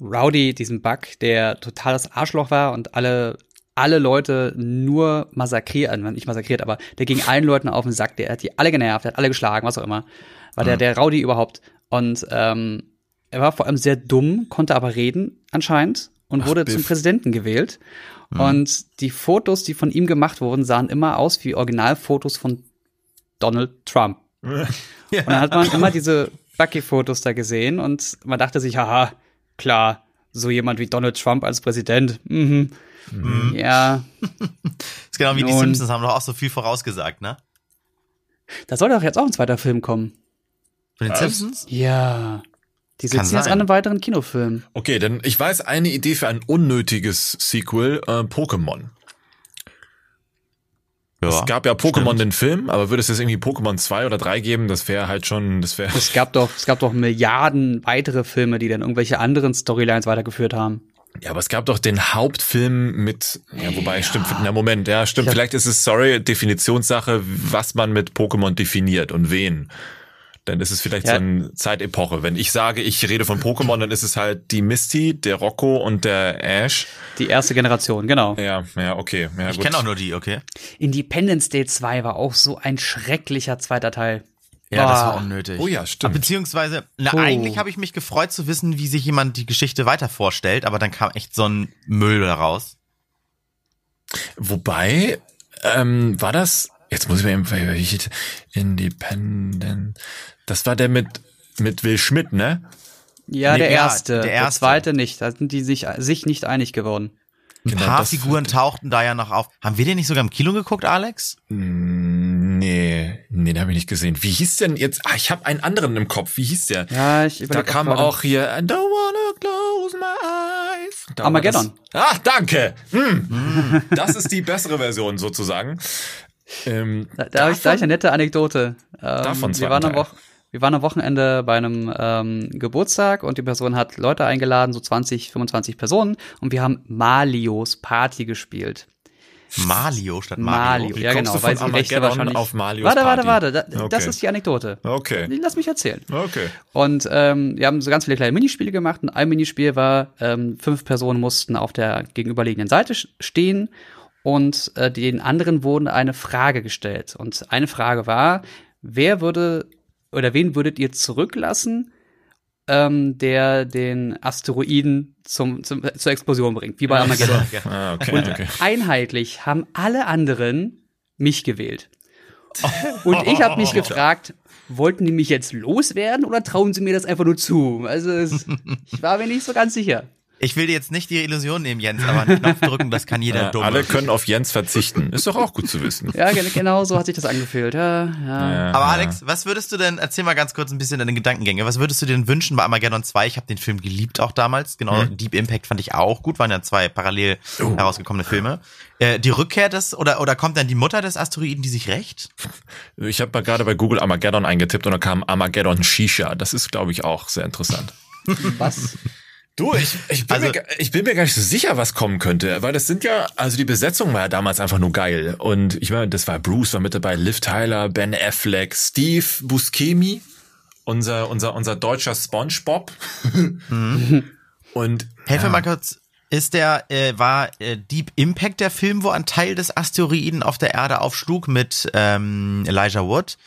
Speaker 2: Rowdy, diesen Bug, der total das Arschloch war und alle, alle Leute nur massakriert, äh, nicht massakriert, aber der ging allen Leuten auf den Sack, der hat die alle genervt, der hat alle geschlagen, was auch immer. War der, der Rowdy überhaupt. Und ähm, er war vor allem sehr dumm, konnte aber reden anscheinend und wurde
Speaker 3: Biff.
Speaker 2: zum Präsidenten gewählt. Und die Fotos, die von ihm gemacht wurden, sahen immer aus wie Originalfotos von Donald Trump. Und dann hat man immer diese Bucky-Fotos da gesehen und man dachte sich, haha, klar, so jemand wie Donald Trump als Präsident. Mhm. Ja,
Speaker 1: Das ist genau wie die
Speaker 2: Nun.
Speaker 1: Simpsons haben doch auch so viel vorausgesagt, ne?
Speaker 2: da soll doch jetzt auch ein zweiter Film kommen.
Speaker 1: Von den
Speaker 3: Was?
Speaker 1: Simpsons?
Speaker 2: Ja. Die sitzen jetzt an einem weiteren Kinofilm.
Speaker 3: Okay, denn ich weiß eine Idee für ein unnötiges Sequel, äh, Pokémon. Es gab ja Pokémon
Speaker 1: stimmt.
Speaker 3: den Film, aber würde es jetzt irgendwie Pokémon 2 oder 3 geben, das wäre halt schon, das wäre.
Speaker 2: Es gab doch, es gab doch Milliarden weitere Filme, die dann irgendwelche anderen Storylines weitergeführt haben.
Speaker 3: Ja, aber es gab doch den Hauptfilm mit, ja, wobei, stimmt, na Moment, ja, stimmt, vielleicht ist es, sorry, Definitionssache, was man mit Pokémon definiert und wen. Dann ist es vielleicht
Speaker 2: Ja.
Speaker 3: so eine Zeitepoche. Wenn ich sage, ich rede von Pokémon, dann ist es halt die Misty, der Rocco und der Ash.
Speaker 2: Die erste Generation, genau.
Speaker 3: Ja, ja, okay. Ja,
Speaker 1: Ich kenne auch nur die, okay.
Speaker 2: Independence Day 2 war auch so ein schrecklicher zweiter Teil.
Speaker 1: Ja, das war unnötig.
Speaker 3: Oh ja, stimmt.
Speaker 1: Beziehungsweise, na,
Speaker 2: Oh.
Speaker 1: eigentlich habe ich mich gefreut zu wissen, wie sich jemand die Geschichte weiter vorstellt, aber dann kam echt so ein Müll daraus.
Speaker 3: Wobei, ähm, war das, jetzt muss ich mir eben, Independent, das war der mit, mit Will Schmidt, ne?
Speaker 2: Ja,
Speaker 1: Nee,
Speaker 2: der
Speaker 1: ja,
Speaker 2: erste.
Speaker 1: der
Speaker 2: Der,
Speaker 1: erste.
Speaker 2: zweite nicht. Da sind die sich, sich nicht einig geworden.
Speaker 1: Ein
Speaker 3: Genau,
Speaker 1: paar
Speaker 3: das-
Speaker 1: Figuren tauchten da ja noch auf. Haben wir den nicht sogar im Kino geguckt, Alex?
Speaker 3: Mm, Nee, nee, den habe ich nicht gesehen. Wie hieß denn jetzt, ah, ich habe einen anderen im Kopf, wie hieß der?
Speaker 2: Ja, ich
Speaker 3: Da kam
Speaker 2: gerade.
Speaker 3: auch hier, I don't wanna close my eyes. Da
Speaker 2: Armageddon.
Speaker 3: Ah, danke. Hm. Das ist die bessere Version sozusagen. Ähm,
Speaker 2: Da, da habe ich gleich eine nette Anekdote. Ähm,
Speaker 3: Davon
Speaker 2: wir, waren am wir waren am Wochenende bei einem ähm, Geburtstag und die Person hat Leute eingeladen, so 20, 25 Personen, und wir haben Malios Party gespielt.
Speaker 1: Malio statt
Speaker 2: Mario,
Speaker 1: Mario.
Speaker 3: Wie
Speaker 2: ja genau,
Speaker 3: du von
Speaker 2: weil sie Rechte wahrscheinlich
Speaker 3: auf Malios
Speaker 2: Warte, warte,
Speaker 3: Party?
Speaker 2: warte, da, das
Speaker 3: Okay.
Speaker 2: ist die Anekdote.
Speaker 3: Okay.
Speaker 2: Lass mich erzählen.
Speaker 3: Okay.
Speaker 2: Und ähm, wir haben so ganz viele kleine Minispiele gemacht und ein Minispiel war, ähm, fünf Personen mussten auf der gegenüberliegenden Seite stehen und äh, den anderen wurden eine Frage gestellt. Und eine Frage war, wer würde oder wen würdet ihr zurücklassen, ähm, der den Asteroiden zum, zum, zur Explosion bringt, wie bei Armageddon.
Speaker 3: Ah, okay,
Speaker 2: Und
Speaker 3: okay.
Speaker 2: einheitlich haben alle anderen mich gewählt. Und ich habe mich gefragt, wollten die mich jetzt loswerden oder trauen sie mir das einfach nur zu? Also es, ich war mir nicht so ganz sicher.
Speaker 1: Ich will dir jetzt nicht die Illusion nehmen, Jens, aber einen Knopf drücken, das kann jeder
Speaker 3: Ja,
Speaker 1: dumm.
Speaker 3: alle können auf Jens verzichten. Ist doch auch gut zu wissen.
Speaker 2: Ja, gen- genau so hat sich das angefühlt. Ja, ja.
Speaker 3: Ja,
Speaker 1: Aber
Speaker 3: ja.
Speaker 1: Alex, was würdest du denn, erzähl mal ganz kurz ein bisschen deine Gedankengänge, was würdest du dir denn wünschen bei Armageddon 2? Ich habe den Film geliebt auch damals, genau,
Speaker 3: Mhm.
Speaker 1: Deep Impact fand ich auch gut, waren ja zwei parallel
Speaker 3: Oh.
Speaker 1: herausgekommene Filme. Äh, die Rückkehr des, oder, oder kommt dann die Mutter des Asteroiden, die sich rächt?
Speaker 3: Ich habe mal gerade bei Google Armageddon eingetippt und da kam Armageddon Shisha. Das ist, glaube ich, auch sehr interessant.
Speaker 2: Was?
Speaker 3: Du, ich, ich, bin
Speaker 1: Also-
Speaker 3: mir, gar- ich bin mir gar nicht so sicher, was kommen könnte, weil das sind ja, also die Besetzung war ja damals einfach nur geil. Und ich meine, das war Bruce, war mit dabei, Liv Tyler, Ben Affleck, Steve Buscemi, unser, unser, unser deutscher Spongebob. Und
Speaker 1: Helf mir
Speaker 3: ja,
Speaker 1: mal kurz, ist der, äh, war äh, Deep Impact der Film, wo ein Teil des Asteroiden auf der Erde aufschlug mit ähm, Elijah Wood?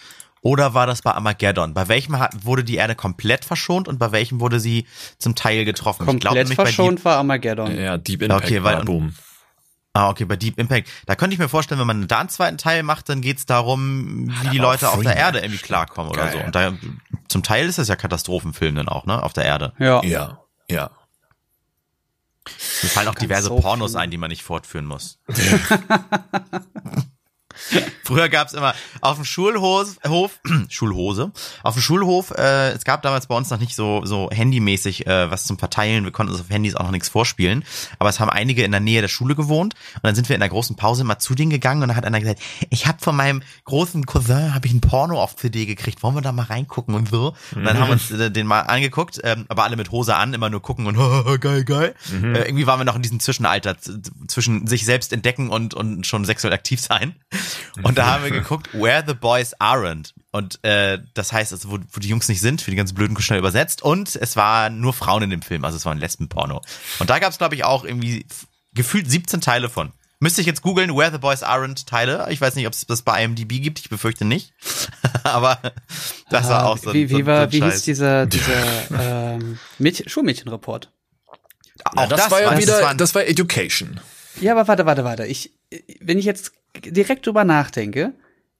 Speaker 1: Oder war das bei Armageddon? Bei welchem hat, wurde die Erde komplett verschont und bei welchem wurde sie zum Teil getroffen? Ich glaub
Speaker 2: Komplett
Speaker 1: bei
Speaker 2: verschont war Armageddon.
Speaker 3: ja, Deep Impact
Speaker 1: Okay, weil-
Speaker 3: war Boom.
Speaker 1: Ah, okay, bei Deep Impact. Da könnte ich mir vorstellen, wenn man da einen zweiten Teil macht, dann geht's darum, wie die
Speaker 3: aber auch
Speaker 1: Leute auf der. Erde irgendwie klarkommen oder
Speaker 3: Geil.
Speaker 1: so. Und da, zum Teil ist das ja Katastrophenfilm dann auch, ne, auf der Erde.
Speaker 2: Ja.
Speaker 3: Ja, ja.
Speaker 1: Mir fallen auch diverse
Speaker 2: so
Speaker 1: Pornos
Speaker 2: viel.
Speaker 1: ein, die man nicht fortführen muss. Früher gab's immer auf dem Schulhof, Hof, Schulhose, auf dem Schulhof, äh, es gab damals bei uns noch nicht so so handymäßig äh, was zum Verteilen, wir konnten uns auf Handys auch noch nichts vorspielen, aber es haben einige in der Nähe der Schule gewohnt. Und dann sind wir in der großen Pause mal zu denen gegangen. Und dann hat einer gesagt, ich habe von meinem großen Cousin habe ich ein Porno auf CD gekriegt, wollen wir da mal reingucken und so. Und dann haben wir uns äh, den mal angeguckt, ähm, aber alle mit Hose an, immer nur gucken und geil, geil. Äh, irgendwie waren wir noch in diesem Zwischenalter zwischen sich selbst entdecken und und schon sexuell aktiv sein. Und da haben wir geguckt, Where the Boys Aren't. Und äh, das heißt, also, wo, wo die Jungs nicht sind, für die ganzen Blöden schnell übersetzt. Und es waren nur Frauen in dem Film, also es war ein Lesbenporno. Und da gab es, glaube ich, auch irgendwie gefühlt 17 Teile von. Müsste ich jetzt googeln, Where the Boys Aren't Teile. Ich weiß nicht, ob es das bei IMDb gibt, ich befürchte nicht. Aber das war auch so ein,
Speaker 2: wie,
Speaker 1: so,
Speaker 2: wie, war,
Speaker 1: so ein
Speaker 2: wie hieß dieser, dieser ähm, Mädchen, Schulmädchenreport?
Speaker 1: Auch
Speaker 3: das, war ja wieder,
Speaker 1: war-
Speaker 3: das war Education.
Speaker 2: Ja, aber warte, warte, warte. Ich, wenn ich jetzt direkt drüber nachdenke,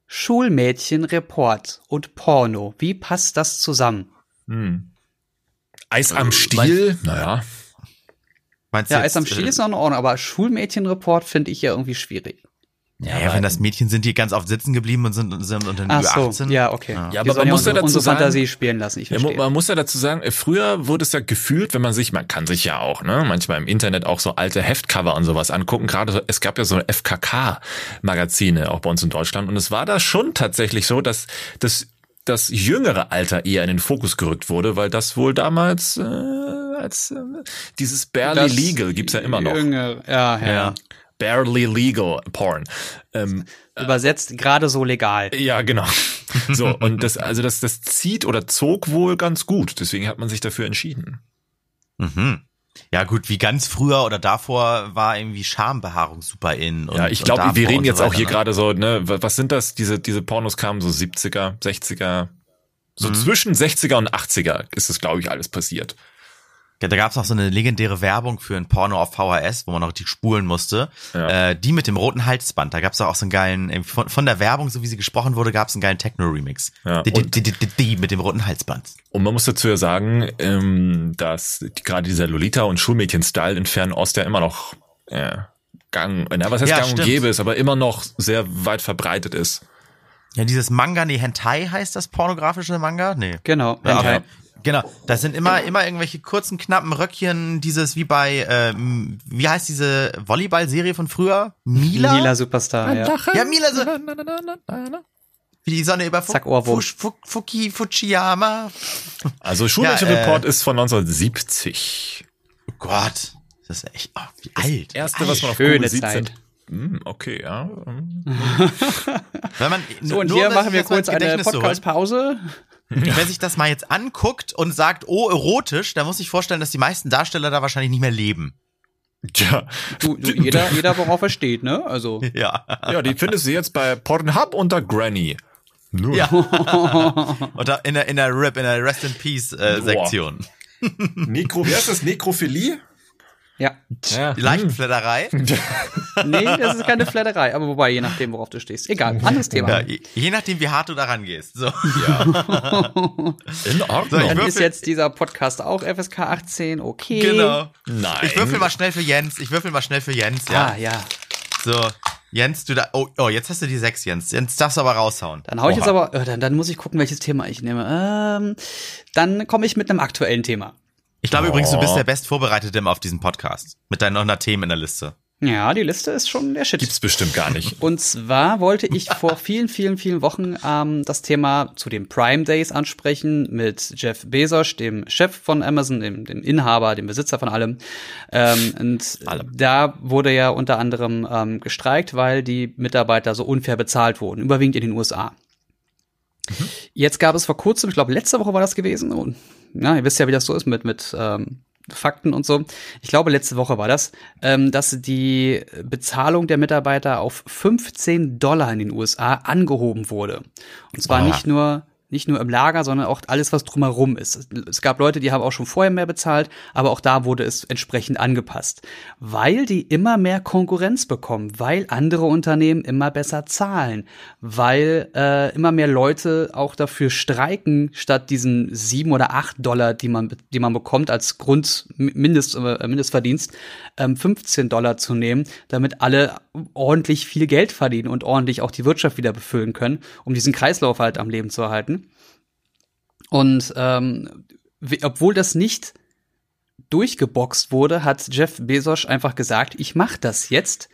Speaker 2: Schulmädchenreport und Porno, wie passt das zusammen?
Speaker 3: Eis am Stiel, naja.
Speaker 1: meinst
Speaker 2: Ja,
Speaker 1: jetzt,
Speaker 2: Eis am Stiel
Speaker 1: äh,
Speaker 2: ist noch in Ordnung, aber Schulmädchenreport finde ich ja irgendwie schwierig.
Speaker 1: Ja, ja, wenn das Mädchen sind, die ganz oft sitzen geblieben und sind, sind unter den
Speaker 2: Ach
Speaker 1: über
Speaker 2: so,
Speaker 1: 18.
Speaker 2: ja, okay.
Speaker 3: Ja, aber man muss ja dazu sagen-
Speaker 2: Fantasie spielen lassen, ich
Speaker 3: Ja, mu-
Speaker 2: verstehe.
Speaker 3: man muss ja dazu sagen, äh, früher wurde es ja gefühlt, wenn man sich, man kann sich ja auch, ne, manchmal im Internet auch so alte Heftcover und sowas angucken. Gerade so, es gab ja so FKK-Magazine auch bei uns in Deutschland und es war da schon tatsächlich so, dass das das jüngere Alter eher in den Fokus gerückt wurde, weil das wohl damals äh, als äh, dieses barely
Speaker 2: Das
Speaker 3: legal gibt's ja immer noch.
Speaker 2: Jüngere, ja, ja.
Speaker 1: Ja.
Speaker 3: Barely legal Porn. Ähm,
Speaker 2: Übersetzt gerade so legal.
Speaker 3: ja, genau. So, und das, also das, das zieht oder zog wohl ganz gut. Deswegen hat man sich dafür entschieden.
Speaker 1: Mhm. Ja gut, wie ganz früher oder davor war irgendwie Schambehaarung super in. Und,
Speaker 3: Ja, ich glaube, wir reden jetzt
Speaker 1: so
Speaker 3: auch
Speaker 1: weiter,
Speaker 3: hier
Speaker 1: ne?
Speaker 3: gerade so, ne, wa- was sind das? Diese, diese Pornos kamen so 70er, 60er, so
Speaker 1: Mhm.
Speaker 3: zwischen 60er und 80er ist das, glaube ich, alles passiert.
Speaker 1: Ja, da gab's noch so eine legendäre Werbung für ein Porno auf VHS, wo man noch richtig spulen musste.
Speaker 3: Ja.
Speaker 1: Äh, die mit dem roten Halsband. Da gab's auch so einen geilen, äh, von, von der Werbung, so wie sie gesprochen wurde, gab's einen geilen Techno-Remix.
Speaker 3: Ja,
Speaker 1: Die, die,
Speaker 3: und-
Speaker 1: die, die, mit dem roten Halsband.
Speaker 3: Und man muss dazu ja sagen, ähm, dass die, gerade dieser Lolita- und Schulmädchen-Style in Fernost ja immer noch äh, gang, na, was heißt
Speaker 1: Ja,
Speaker 3: gang und
Speaker 1: stimmt.
Speaker 3: gäbe ist, aber immer noch sehr weit verbreitet ist.
Speaker 1: Ja, dieses Manga, nee, Hentai heißt das pornografische Manga? Nee.
Speaker 2: Genau.
Speaker 1: Ja,
Speaker 2: Hentai.
Speaker 1: Genau, das sind immer immer irgendwelche kurzen knappen Röckchen, dieses wie bei ähm, wie heißt diese Volleyball-Serie von früher? Mila?
Speaker 2: Lila Superstar, ja.
Speaker 1: Ja, Mila so wie die Sonne über Fu
Speaker 2: Zack.
Speaker 1: Fush- Fu Fuki Fujiyama.
Speaker 3: Also Schulmädchen-Report
Speaker 1: äh,
Speaker 3: ist von 1970.
Speaker 1: Oh Gott, das ist echt oh, wie alt.
Speaker 3: Erste, was man auf
Speaker 2: Schöne
Speaker 3: Google sieht,
Speaker 2: Zeit.
Speaker 3: sind okay, ja. hm.
Speaker 1: Wenn man
Speaker 2: So, und
Speaker 1: nur,
Speaker 2: hier machen wir kurz eine. Podcast-Pause.
Speaker 1: Wer sich das mal jetzt anguckt und sagt, oh, erotisch, dann muss ich vorstellen, dass die meisten Darsteller da wahrscheinlich nicht mehr leben.
Speaker 3: Tja.
Speaker 2: Du, du, jeder, jeder, worauf er steht, ne? Also.
Speaker 1: Ja.
Speaker 3: Ja, die findest du jetzt bei Pornhub unter Granny. Nur.
Speaker 1: Ja. Da in der, in der RIP, in der Rest in Peace äh. Sektion.
Speaker 3: Nekro, wie heißt das? Nekrophilie?
Speaker 2: Ja.
Speaker 3: Ja.
Speaker 1: Leichenflatterei.
Speaker 2: Nee, das ist keine Flatterei, aber wobei, je nachdem, worauf du stehst. Egal, anderes Thema.
Speaker 1: Ja, je, nachdem, wie hart du daran gehst. So.
Speaker 3: In
Speaker 1: So,
Speaker 3: Ordnung.
Speaker 2: Dann ist jetzt dieser Podcast auch FSK 18, okay.
Speaker 1: Genau.
Speaker 3: Nein.
Speaker 1: Ich würfel mal schnell für Jens. Ich würfel mal schnell für Jens, ja.
Speaker 2: Ah, ja.
Speaker 1: So, Jens, du da. Oh, oh, jetzt hast du die sechs, Jens. Jens darfst du aber raushauen.
Speaker 2: Dann hau ich
Speaker 1: Oha.
Speaker 2: jetzt aber, äh, dann, dann muss ich gucken, welches Thema ich nehme. Ähm, dann komme ich mit einem aktuellen Thema.
Speaker 1: Ich glaube übrigens, du bist
Speaker 3: Oh.
Speaker 1: der bestvorbereitete immer auf diesem Podcast. Mit deinen 100 Themen in der Liste.
Speaker 2: Ja, die Liste ist schon der Shit.
Speaker 3: Gibt's bestimmt gar nicht.
Speaker 2: Und zwar wollte ich vor vielen, vielen, vielen Wochen ähm, das Thema zu den Prime Days ansprechen mit Jeff Bezos, dem Chef von Amazon, dem, dem Inhaber, dem Besitzer von allem. Ähm, und
Speaker 1: Allem.
Speaker 2: da wurde ja unter anderem ähm, gestreikt, weil die Mitarbeiter so unfair bezahlt wurden, überwiegend in den USA. Jetzt gab es vor kurzem, ich glaube letzte Woche war das gewesen, und ja, ihr wisst ja, wie das so ist mit, mit ähm, Fakten und so. Ich glaube, letzte Woche war das, ähm, dass die Bezahlung der Mitarbeiter auf 15 Dollar in den USA angehoben wurde. Und zwar
Speaker 1: Oha.
Speaker 2: nicht nur nicht nur im Lager, sondern auch alles, was drumherum ist. Es gab Leute, die haben auch schon vorher mehr bezahlt, aber auch da wurde es entsprechend angepasst, weil die immer mehr Konkurrenz bekommen, weil andere Unternehmen immer besser zahlen, weil äh, immer mehr Leute auch dafür streiken, statt diesen sieben oder acht Dollar, die man, die man bekommt als Grundmindest, äh, Mindestverdienst, ähm, 15 Dollar zu nehmen, damit alle ordentlich viel Geld verdienen und ordentlich auch die Wirtschaft wieder befüllen können, um diesen Kreislauf halt am Leben zu erhalten. Und ähm, obwohl das nicht durchgeboxt wurde, hat Jeff Bezos einfach gesagt, ich mache das jetzt,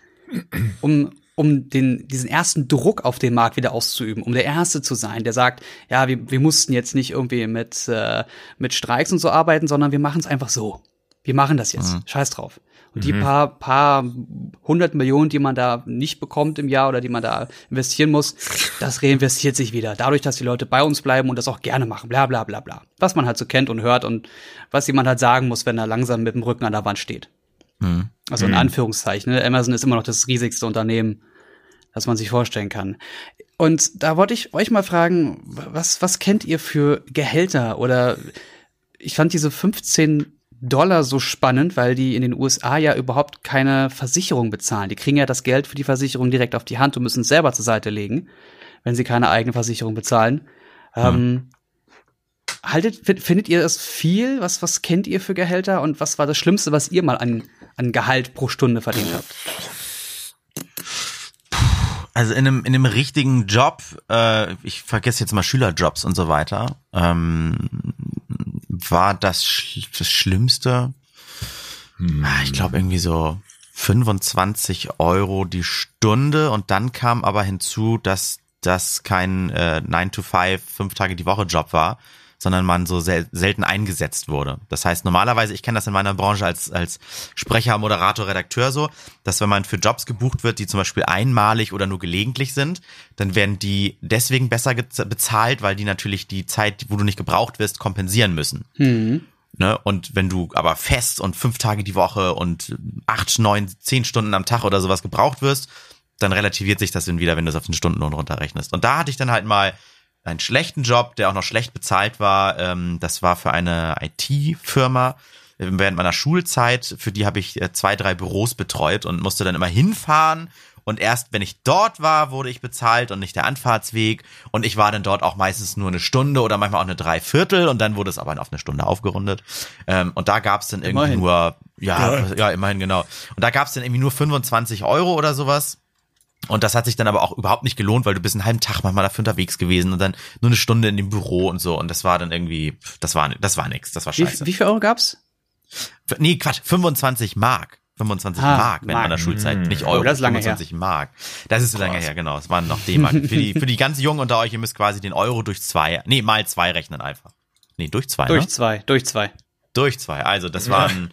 Speaker 2: um um den, diesen ersten Druck auf den Markt wieder auszuüben, um der Erste zu sein, der sagt, ja, wir, wir mussten jetzt nicht irgendwie mit, äh, mit Streiks und so arbeiten, sondern wir machen es einfach so. Wir machen das jetzt. Scheiß drauf. Und die paar, paar hundert Millionen, die man da nicht bekommt im Jahr oder die man da investieren muss, das reinvestiert sich wieder. Dadurch, dass die Leute bei uns bleiben und das auch gerne machen. Bla, bla, bla, bla. Was man halt so kennt und hört und was jemand halt sagen muss, wenn er langsam mit dem Rücken an der Wand steht. Also in Anführungszeichen. Ne? Amazon ist immer noch das riesigste Unternehmen, das man sich vorstellen kann. Und da wollte ich euch mal fragen, was, was kennt ihr für Gehälter? Oder ich fand diese 15 Dollar so spannend, weil die in den USA ja überhaupt keine Versicherung bezahlen. Die kriegen ja das Geld für die Versicherung direkt auf die Hand und müssen es selber zur Seite legen, wenn sie keine eigene Versicherung bezahlen. Ähm, haltet, fi- findet ihr das viel? Was, was kennt ihr für Gehälter? Und was war das Schlimmste, was ihr mal an, an Gehalt pro Stunde verdient habt?
Speaker 1: Also in einem, in einem richtigen Job, äh, ich vergesse jetzt mal Schülerjobs und so weiter, ähm, war das, Sch das Schlimmste, ah, ich glaube irgendwie so 25 Euro die Stunde. Und dann kam aber hinzu, dass das kein äh, 9 to 5, fünf Tage die Woche Job war, sondern man so sel selten eingesetzt wurde. Das heißt, normalerweise, ich kenne das in meiner Branche als, als Sprecher, Moderator, Redakteur so, dass wenn man für Jobs gebucht wird, die zum Beispiel einmalig oder nur gelegentlich sind, dann werden die deswegen besser bezahlt, weil die natürlich die Zeit, wo du nicht gebraucht wirst, kompensieren müssen. Ne? Und wenn du aber fest und fünf Tage die Woche und acht, neun, zehn Stunden am Tag oder sowas gebraucht wirst, dann relativiert sich das dann wieder, wenn du es auf den Stundenlohn runterrechnest. Und da hatte ich dann halt mal einen schlechten Job, der auch noch schlecht bezahlt war. Ähm, das war für eine IT-Firma während meiner Schulzeit. Für die habe ich äh, zwei, drei Büros betreut und musste dann immer hinfahren. Und erst wenn ich dort war, wurde ich bezahlt und nicht der Anfahrtsweg. Und ich war dann dort auch meistens nur eine Stunde oder manchmal auch eine Dreiviertel. Und dann wurde es aber auf eine Stunde aufgerundet. Ähm, und da gab es dann irgendwie
Speaker 2: Immerhin.
Speaker 1: nur, ja, ja, immerhin genau. Und da gab es dann irgendwie nur 25 Euro oder sowas. Und das hat sich dann aber auch überhaupt nicht gelohnt, weil du bist einen halben Tag manchmal dafür unterwegs gewesen und dann nur eine Stunde in dem Büro und so. Und das war dann irgendwie, das war, das war nix, das war
Speaker 2: Wie,
Speaker 1: scheiße.
Speaker 2: wie viel Euro gab's?
Speaker 1: Nee, Quatsch, 25 Mark. 25
Speaker 2: Ah,
Speaker 1: Mark während meiner Schulzeit, nicht
Speaker 2: Oh,
Speaker 1: Euro.
Speaker 2: das ist lange
Speaker 1: 25 Mark. Das ist so lange her, genau. Es waren noch D-Mark. für, die, für die ganz Jungen unter euch, ihr müsst quasi den Euro durch zwei, nee, mal zwei rechnen einfach. Nee, durch zwei,
Speaker 2: Durch
Speaker 1: ne?
Speaker 2: zwei, durch zwei.
Speaker 1: Durch zwei. Also, das waren,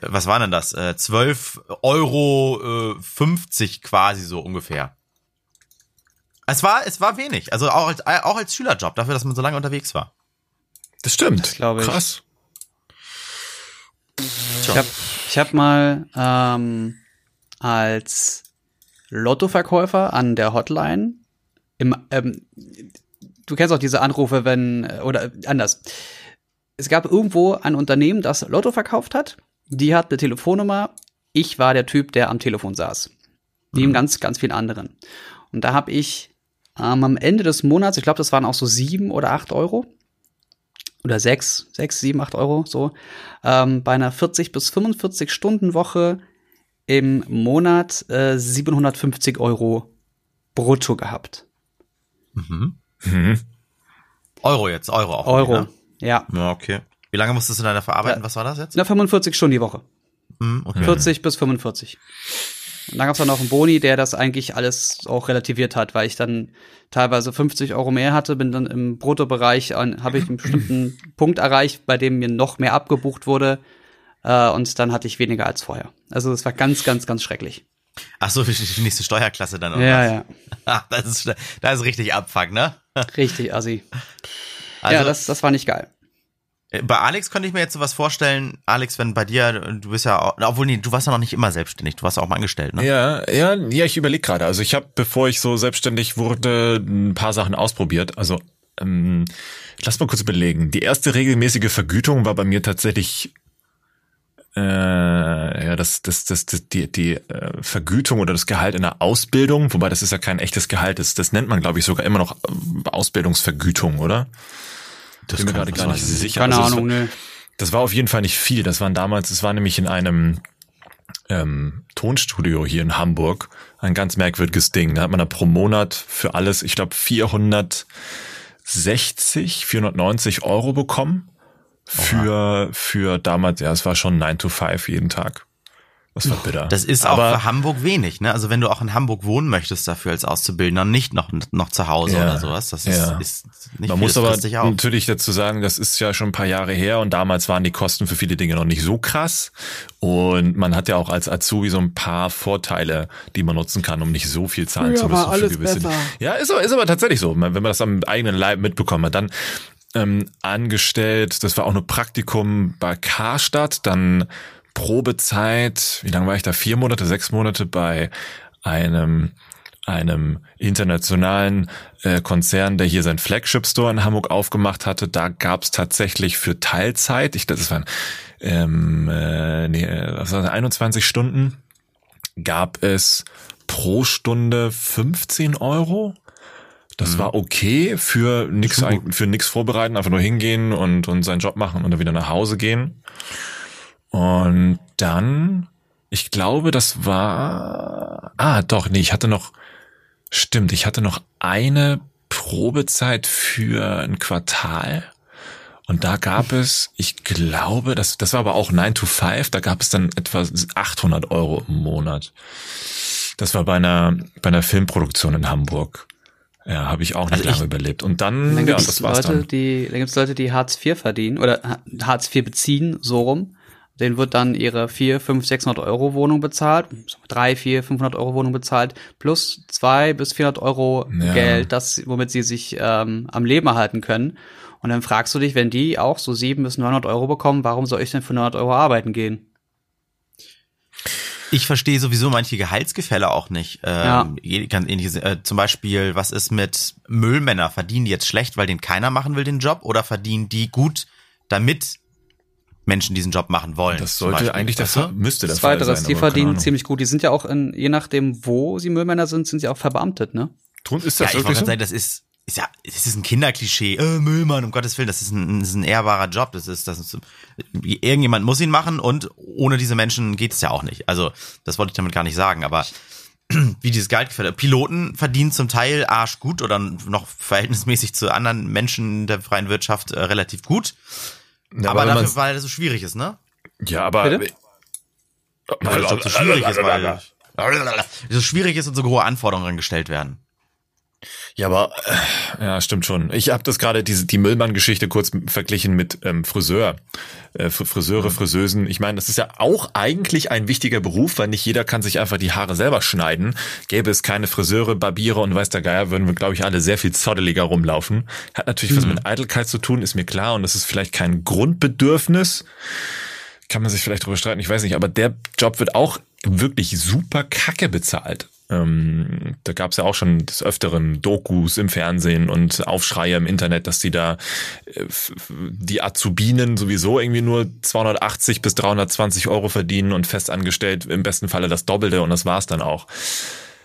Speaker 1: was waren denn das? Äh, 12 Euro äh, 50 quasi so ungefähr. Es war, es war wenig. Also auch als, äh, auch als Schülerjob, dafür, dass man so lange unterwegs war.
Speaker 3: Das stimmt.
Speaker 2: Das glaub ich.
Speaker 3: Krass.
Speaker 2: Ich habe ich hab mal ähm, als Lottoverkäufer an der Hotline im, ähm, du kennst auch diese Anrufe, wenn, äh, oder äh, anders. Es gab irgendwo ein Unternehmen, das Lotto verkauft hat Die hat eine Telefonnummer. Ich war der Typ, der am Telefon saß. Neben ganz, ganz vielen anderen. Und da habe ich ähm, am Ende des Monats, ich glaube, das waren auch so sieben oder acht Euro. Oder sechs, sechs, sieben, acht Euro, so. Ähm, bei einer 40 bis 45 Stunden Woche im Monat äh, 750 Euro brutto gehabt.
Speaker 1: Mhm.
Speaker 3: Mhm.
Speaker 1: Euro jetzt, Euro auch.
Speaker 2: Euro,
Speaker 1: Ne?
Speaker 2: ja.
Speaker 1: Ja, okay. Wie lange musstest du da verarbeiten?
Speaker 2: Ja.
Speaker 1: Was war das jetzt?
Speaker 2: Na, 45 Stunden die Woche.
Speaker 1: Mhm, okay.
Speaker 2: 40 bis 45. Und dann gab es dann noch einen Boni, der das eigentlich alles auch relativiert hat, weil ich dann teilweise 50 Euro mehr hatte, bin dann im Bruttobereich, habe ich einen bestimmten Punkt erreicht, bei dem mir noch mehr abgebucht wurde. Äh, und dann hatte ich weniger als vorher. Also es war ganz, ganz, ganz schrecklich.
Speaker 1: Ach so, die die nächste Steuerklasse dann, oder?
Speaker 2: Ja,
Speaker 1: was?
Speaker 2: ja.
Speaker 1: Ach, das ist, das ist richtig Abfuck, ne?
Speaker 2: Richtig, assi.
Speaker 1: Also,
Speaker 2: ja, das, das war nicht geil.
Speaker 1: Äh, bei Alex könnte ich mir jetzt sowas vorstellen. Alex, wenn bei dir, du bist ja, obwohl, nee, du warst ja noch nicht immer selbstständig, du warst auch mal angestellt, ne?
Speaker 3: Ja, ja, ja, ich überlege gerade. Also ich habe, bevor ich so selbstständig wurde, ein paar Sachen ausprobiert. Also ähm, lass mal kurz überlegen. Die erste regelmäßige Vergütung war bei mir tatsächlich äh, ja, das, das, das, das die, die äh, Vergütung oder das Gehalt in der Ausbildung, wobei das ist ja kein echtes Gehalt, das, das nennt man, glaube ich, sogar immer noch ähm, Ausbildungsvergütung, oder?
Speaker 1: Das
Speaker 3: Bin mir gerade gar nicht sicher.
Speaker 2: Keine
Speaker 3: Also
Speaker 2: Ahnung,
Speaker 3: war-
Speaker 2: ne.
Speaker 3: das war auf jeden Fall nicht viel. Das waren damals, es war nämlich in einem ähm, Tonstudio hier in Hamburg. Ein ganz merkwürdiges Ding. Da hat man da pro Monat für alles, ich glaube, 460, 490 Euro bekommen. Für, für damals, ja, es war schon 9 to 5 jeden Tag. Das war bitter.
Speaker 1: Das ist
Speaker 3: Aber,
Speaker 1: auch für Hamburg wenig, ne? Also wenn du auch in Hamburg wohnen möchtest dafür als Auszubildender, nicht noch, noch zu Hause
Speaker 3: Ja,
Speaker 1: oder sowas, das ist,
Speaker 3: ja.
Speaker 1: ist nicht
Speaker 3: Man
Speaker 1: viel,
Speaker 3: muss aber natürlich dazu sagen, das ist ja schon ein paar Jahre her und damals waren die Kosten für viele Dinge noch nicht so krass. Und man hat ja auch als Azubi so ein paar Vorteile, die man nutzen kann, um nicht so viel zahlen
Speaker 2: Früher
Speaker 3: zu müssen.
Speaker 2: war alles
Speaker 3: für gewisse
Speaker 2: besser.
Speaker 3: Ja, ist aber, ist aber tatsächlich so. Wenn man das am eigenen Leib mitbekommen hat, dann ähm, angestellt, das war auch nur Praktikum bei Karstadt, dann Probezeit, wie lange war ich da? Vier Monate, sechs Monate bei einem einem internationalen äh, Konzern, der hier sein Flagship Store in Hamburg aufgemacht hatte. Da gab es tatsächlich für Teilzeit, ich das waren ähm, äh, nee, äh, was war das, 21 Stunden, gab es pro Stunde 15 Euro. Das war okay für nix, für nix vorbereiten, einfach nur hingehen und, und seinen Job machen und dann wieder nach Hause gehen. Und dann, ich glaube, das war, ah, doch, nee, ich hatte noch, stimmt, ich hatte noch eine Probezeit für ein Quartal. Und da gab es, ich glaube, das, das war aber auch 9 to 5, da gab es dann etwa 800 Euro im Monat. Das war bei einer, bei einer Filmproduktion in Hamburg. Ja, habe ich auch nicht
Speaker 1: Also ich-
Speaker 3: lange überlebt. Und dann,
Speaker 2: dann
Speaker 3: ja,
Speaker 2: gibt es
Speaker 3: das war's
Speaker 2: Leute,
Speaker 3: dann.
Speaker 2: die, dann gibt's Leute, die Hartz IV verdienen oder Ha- Hartz IV beziehen, so rum. Denen wird dann ihre 4, 5, 600 Euro Wohnung bezahlt, 3, 4, 500 Euro Wohnung bezahlt, plus 2 bis 400 Euro
Speaker 3: Ja.
Speaker 2: Geld, das, womit sie sich ähm, am Leben erhalten können. Und dann fragst du dich, wenn die auch so 7 bis 900 Euro bekommen, warum soll ich denn für 900 Euro arbeiten gehen?
Speaker 1: Ich verstehe sowieso manche Gehaltsgefälle auch nicht. Ähm, je- ganz ähnliches, äh, zum Beispiel, was ist mit Müllmänner? Verdienen die jetzt schlecht, weil den keiner machen will, den Job? Oder verdienen die gut, damit Menschen diesen Job machen wollen?
Speaker 3: Das
Speaker 1: zum
Speaker 3: sollte
Speaker 1: Beispiel,
Speaker 3: eigentlich? Fall, müsste der Fall
Speaker 2: Zweiteres,
Speaker 3: sein.
Speaker 2: die verdienen ziemlich gut. Die sind ja auch in, je nachdem, wo sie Müllmänner sind, sind sie auch verbeamtet, ne?
Speaker 3: Tun- Ist
Speaker 1: Ja,
Speaker 3: das
Speaker 1: ich wollte
Speaker 3: wirklich
Speaker 1: gerade
Speaker 3: so?
Speaker 1: sagen, das ist, ist ja, es ist ein Kinderklischee. Äh, Müllmann, um Gottes Willen, das ist ein, das ist ein ehrbarer Job. Das ist, das ist, irgendjemand muss ihn machen und ohne diese Menschen geht es ja auch nicht. Also, das wollte ich damit gar nicht sagen, aber wie dieses Gehaltgefälle. Piloten verdienen zum Teil arsch gut oder noch verhältnismäßig zu anderen Menschen der freien Wirtschaft äh, relativ gut.
Speaker 3: Ja,
Speaker 1: aber dafür, weil das so schwierig ist, ne?
Speaker 3: ja, aber
Speaker 2: Bitte?
Speaker 1: Weil das Job so schwierig ist, weil so schwierig ist und so hohe Anforderungen gestellt werden.
Speaker 3: Ja, aber äh, ja, stimmt schon. Ich habe das gerade diese die Müllmann-Geschichte kurz verglichen mit ähm, Friseur, äh, Fr- Friseure, Friseusen. Ich meine, das ist ja auch eigentlich ein wichtiger Beruf, weil nicht jeder kann sich einfach die Haare selber schneiden. Gäbe es keine Friseure, Barbiere und weiß der Geier, würden wir glaube ich alle sehr viel zotteliger rumlaufen. Hat natürlich was mit Eitelkeit zu tun, ist mir klar, und das ist vielleicht kein Grundbedürfnis. Kann man sich vielleicht drüber streiten, ich weiß nicht, aber der Job wird auch wirklich super kacke bezahlt. Ähm, da gab es ja auch schon des Öfteren Dokus im Fernsehen und Aufschreie im Internet, dass die da äh, die Azubinen sowieso irgendwie nur 280 bis 320 Euro verdienen und festangestellt im besten Falle das Doppelte und das war's dann auch.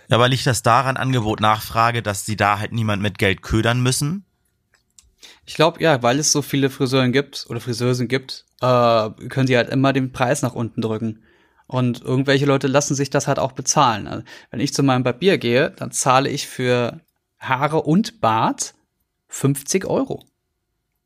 Speaker 1: Ja, aber liegt das daran, Angebot, Nachfrage, dass sie da halt niemand mit Geld ködern müssen?
Speaker 2: Ich glaube, ja, weil es so viele Friseuren gibt oder Friseusen gibt, äh, können sie halt immer den Preis nach unten drücken. Und irgendwelche Leute lassen sich das halt auch bezahlen. Also, wenn ich zu meinem Barbier gehe, dann zahle ich für Haare und Bart 50 Euro.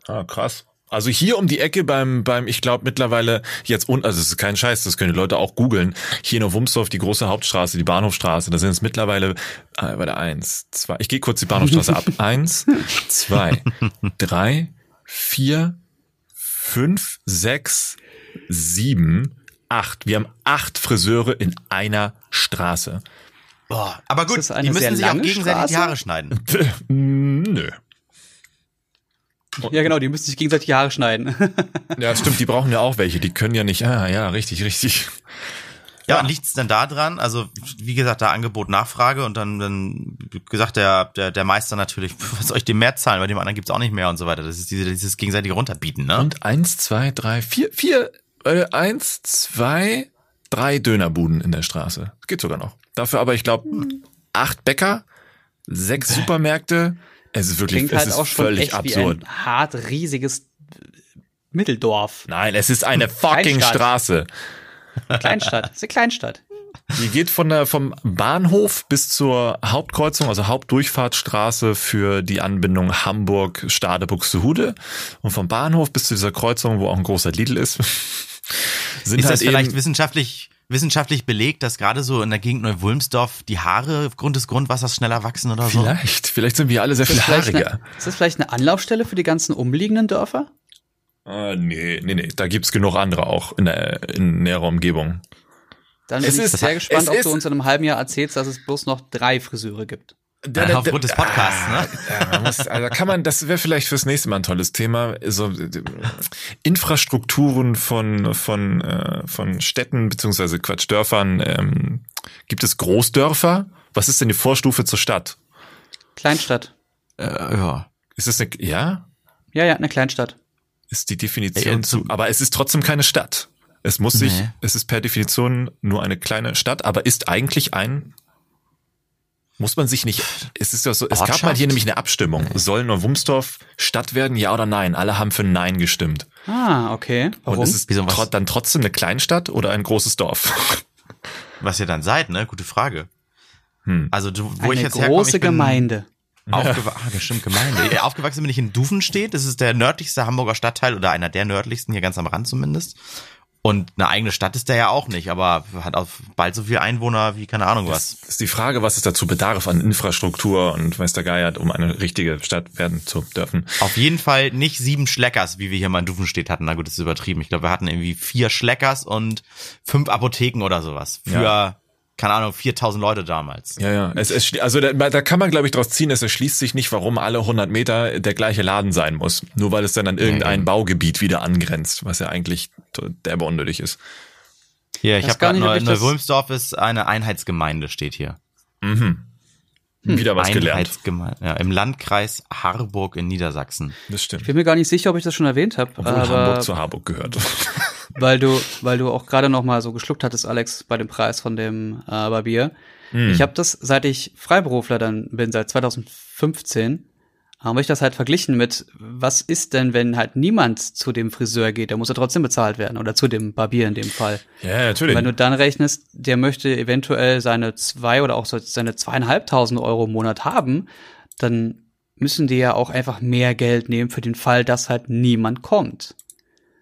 Speaker 3: Ah, krass. Also hier um die Ecke beim, beim, ich glaube mittlerweile jetzt und also es ist kein Scheiß, das können die Leute auch googeln. Hier in Wumsdorf, die große Hauptstraße, die Bahnhofstraße, da sind es mittlerweile, äh, warte, eins, zwei, ich gehe kurz die Bahnhofstraße ab. Eins, zwei, drei, vier, fünf, sechs, sieben, acht. Wir haben acht Friseure in einer Straße.
Speaker 1: Boah, aber gut, die müssen sich auch gegenseitig die
Speaker 2: Straße?
Speaker 1: Haare schneiden.
Speaker 3: Nö.
Speaker 2: Ja, genau, die müssen sich gegenseitig die Haare schneiden.
Speaker 3: Ja, stimmt, die brauchen ja auch welche. Die können ja nicht, ah ja, richtig, richtig.
Speaker 1: Ja,
Speaker 3: Ja.
Speaker 1: und liegt's denn da dran? Also, wie gesagt, da Angebot, Nachfrage und dann, dann wie gesagt der, der, der Meister natürlich, was soll ich dem mehr zahlen? Bei dem anderen gibt's auch nicht mehr und so weiter. Das ist diese, dieses gegenseitige Runterbieten, ne?
Speaker 3: Und eins, zwei, drei, vier, vier, äh, eins, zwei, drei Dönerbuden in der Straße. Geht sogar noch. Dafür aber, ich glaube, acht Bäcker, sechs Supermärkte. Es ist wirklich,
Speaker 2: Klingt
Speaker 3: es
Speaker 2: halt
Speaker 3: ist
Speaker 2: auch schon
Speaker 3: völlig
Speaker 2: echt
Speaker 3: absurd.
Speaker 2: wie ein hart riesiges Mitteldorf.
Speaker 3: Nein, es ist eine fucking
Speaker 2: Kleinstadt.
Speaker 3: Straße.
Speaker 2: Kleinstadt. Das ist eine Kleinstadt.
Speaker 3: Die geht von der, vom Bahnhof bis zur Hauptkreuzung, also Hauptdurchfahrtsstraße für die Anbindung Hamburg, Stade, Buxtehude. Und vom Bahnhof bis zu dieser Kreuzung, wo auch ein großer Lidl ist, sind
Speaker 1: Ist
Speaker 3: halt
Speaker 1: das vielleicht wissenschaftlich, wissenschaftlich belegt, dass gerade so in der Gegend Neu-Wulmsdorf die Haare aufgrund des Grundwassers schneller wachsen oder so?
Speaker 3: vielleicht, vielleicht sind wir alle sehr viel
Speaker 2: Ist das, vielleicht
Speaker 3: haariger.
Speaker 2: eine, ist das vielleicht eine Anlaufstelle für die ganzen umliegenden Dörfer?
Speaker 3: Ah, nee, nee, nee, da gibt's genug andere auch in der in näherer Umgebung.
Speaker 2: Dann bin
Speaker 3: Es
Speaker 2: ich
Speaker 3: ist-
Speaker 2: sehr gespannt,
Speaker 3: es
Speaker 2: ob du uns in einem halben Jahr erzählst, dass es bloß noch drei Friseure gibt.
Speaker 1: Ja, aufgrund des Podcasts, ne?
Speaker 3: Ja, man muss, also kann man, das wäre vielleicht fürs nächste Mal ein tolles Thema. So äh, Infrastrukturen von von äh, von Städten beziehungsweise Quatsch Dörfern. Ähm, gibt es Großdörfer? Was ist denn die Vorstufe zur Stadt?
Speaker 2: Kleinstadt.
Speaker 1: Äh, ja.
Speaker 3: Ist es eine, ja?
Speaker 2: Ja, ja, eine Kleinstadt.
Speaker 3: Ist die Definition
Speaker 1: Ey,
Speaker 3: zu, aber es ist trotzdem keine Stadt. Es muss sich,
Speaker 1: Nee.
Speaker 3: es ist per Definition nur eine kleine Stadt, aber ist eigentlich ein, muss man sich nicht, es ist ja so, es gab mal hier nämlich eine Abstimmung. Soll Neuwumsdorf Stadt werden, ja oder nein? Alle haben für Nein gestimmt.
Speaker 2: Ah, okay. Warum?
Speaker 3: Und ist es
Speaker 1: Wieso, was?
Speaker 3: tro dann trotzdem eine Kleinstadt oder ein großes Dorf?
Speaker 1: Was ihr dann seid, ne? Gute Frage.
Speaker 3: Hm.
Speaker 1: Also, du, wo
Speaker 2: eine
Speaker 1: ich jetzt herkomme,
Speaker 2: große
Speaker 1: ich bin
Speaker 2: Gemeinde.
Speaker 1: Aufgewa ah, das stimmt, Gemeinde. Aufgewachsen bin ich in Dufenstedt. Das ist der nördlichste Hamburger Stadtteil oder einer der nördlichsten, hier ganz am Rand zumindest. Und eine eigene Stadt ist der ja auch nicht, aber hat auch bald so viele Einwohner wie keine Ahnung was.
Speaker 3: Ist die Frage, was es dazu bedarf an Infrastruktur und weiß der Geier, um eine richtige Stadt werden zu dürfen.
Speaker 1: Auf jeden Fall nicht sieben Schleckers, wie wir hier mal in Dufenstedt hatten. Na gut, das ist übertrieben. Ich glaube, wir hatten irgendwie vier Schleckers und fünf Apotheken oder sowas. Für,
Speaker 3: Ja.
Speaker 1: Keine Ahnung, 4000 Leute damals.
Speaker 3: Ja, ja. Es, es, also da, da kann man, glaube ich, draus ziehen, es erschließt sich nicht, warum alle 100 Meter der gleiche Laden sein muss. Nur weil es dann an irgendein
Speaker 1: eben.
Speaker 3: Baugebiet wieder angrenzt, was ja eigentlich derbe unnötig ist.
Speaker 1: Hier, ich habe
Speaker 2: gar
Speaker 1: gerade Neu
Speaker 2: ich
Speaker 1: Neuwulmsdorf ist eine Einheitsgemeinde, steht hier.
Speaker 3: Mhm. Wieder was gelernt.
Speaker 1: Einheitsgemeinde. Ja, Im Landkreis Harburg in Niedersachsen.
Speaker 3: Das
Speaker 2: Ich
Speaker 3: stimmt.
Speaker 2: bin mir gar nicht sicher, ob ich das schon erwähnt habe,
Speaker 3: Obwohl
Speaker 2: aber
Speaker 3: Hamburg zu Harburg gehört.
Speaker 2: weil du, weil du auch gerade noch mal so geschluckt hattest, Alex, bei dem Preis von dem äh, Barbier.
Speaker 3: Hm.
Speaker 2: Ich habe das, seit ich Freiberufler dann bin, seit 2015, habe ich das halt verglichen mit, was ist denn, wenn halt niemand zu dem Friseur geht, der muss ja trotzdem bezahlt werden oder zu dem Barbier in dem Fall.
Speaker 3: ja, natürlich.
Speaker 2: Wenn du dann rechnest, der möchte eventuell seine zwei oder auch seine zweieinhalbtausend Euro im Monat haben, dann müssen die ja auch einfach mehr Geld nehmen für den Fall, dass halt niemand kommt.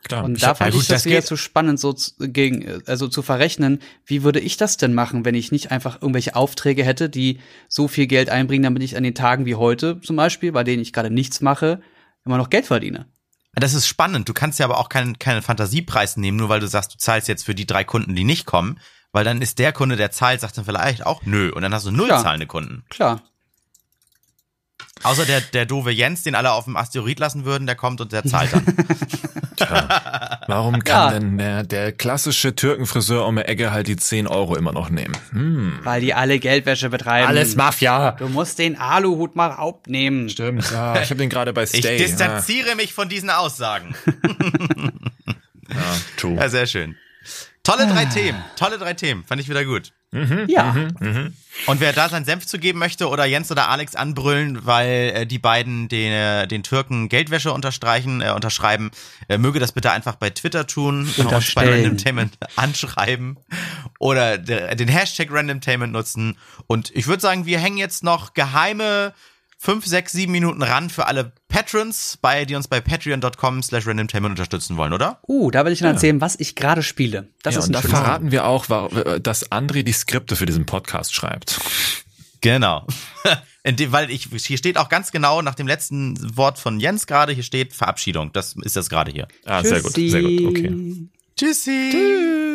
Speaker 3: Klar.
Speaker 2: Und da fand
Speaker 1: ja gut,
Speaker 2: ich das
Speaker 1: das
Speaker 2: wieder zu spannend, so zu, gegen, also zu verrechnen, wie würde ich das denn machen, wenn ich nicht einfach irgendwelche Aufträge hätte, die so viel Geld einbringen, damit ich an den Tagen wie heute zum Beispiel, bei denen ich gerade nichts mache, immer noch Geld verdiene.
Speaker 1: Das ist spannend. Du kannst ja aber auch keinen keinen Fantasiepreis nehmen, nur weil du sagst, du zahlst jetzt für die drei Kunden, die nicht kommen. Weil dann ist der Kunde, der zahlt, sagt dann vielleicht auch nö. Und dann hast du null
Speaker 2: Klar.
Speaker 1: zahlende Kunden.
Speaker 2: Klar.
Speaker 1: Außer der, der doofe Jens, den alle auf dem Asteroid lassen würden, der kommt und der zahlt dann.
Speaker 3: Petra. Warum kann
Speaker 2: Ja.
Speaker 3: denn der, der klassische Türkenfriseur um die Ecke halt die 10 Euro immer noch nehmen? Hm.
Speaker 2: Weil die alle Geldwäsche betreiben.
Speaker 3: Mafia.
Speaker 2: Du musst den Aluhut mal abnehmen.
Speaker 3: Stimmt, ja. Ich habe den gerade bei
Speaker 1: Ich
Speaker 3: Stay.
Speaker 1: distanziere mich von diesen Aussagen.
Speaker 3: Ja, ja, true.
Speaker 1: Ja, sehr schön. Tolle drei Themen, tolle drei Themen, fand ich wieder gut.
Speaker 2: Ja.
Speaker 1: Und wer da seinen Senf zu geben möchte oder Jens oder Alex anbrüllen, weil äh, die beiden den, äh, den Türken Geldwäsche unterstreichen, äh, unterschreiben, äh, möge das bitte einfach bei Twitter tun, uns bei. Randomtainment anschreiben oder de, den Hashtag Randomtainment nutzen. Und ich würde sagen, wir hängen jetzt noch geheime fünf, sechs, sieben Minuten ran für alle Patrons, bei, die uns bei patreon.com slash randomtainment unterstützen wollen, oder?
Speaker 2: Uh, da will ich dann erzählen, was ich gerade spiele. Das
Speaker 3: ja,
Speaker 2: ist
Speaker 3: und
Speaker 2: ein
Speaker 3: da verraten wir auch, wa- dass André die Skripte für diesen Podcast schreibt.
Speaker 1: Genau. In dem, weil ich, hier steht auch ganz genau nach dem letzten Wort von Jens gerade, hier steht Verabschiedung. Das ist das gerade hier.
Speaker 3: Ah, sehr gut, sehr gut, okay.
Speaker 2: Tschüssi.
Speaker 1: Tschüssi.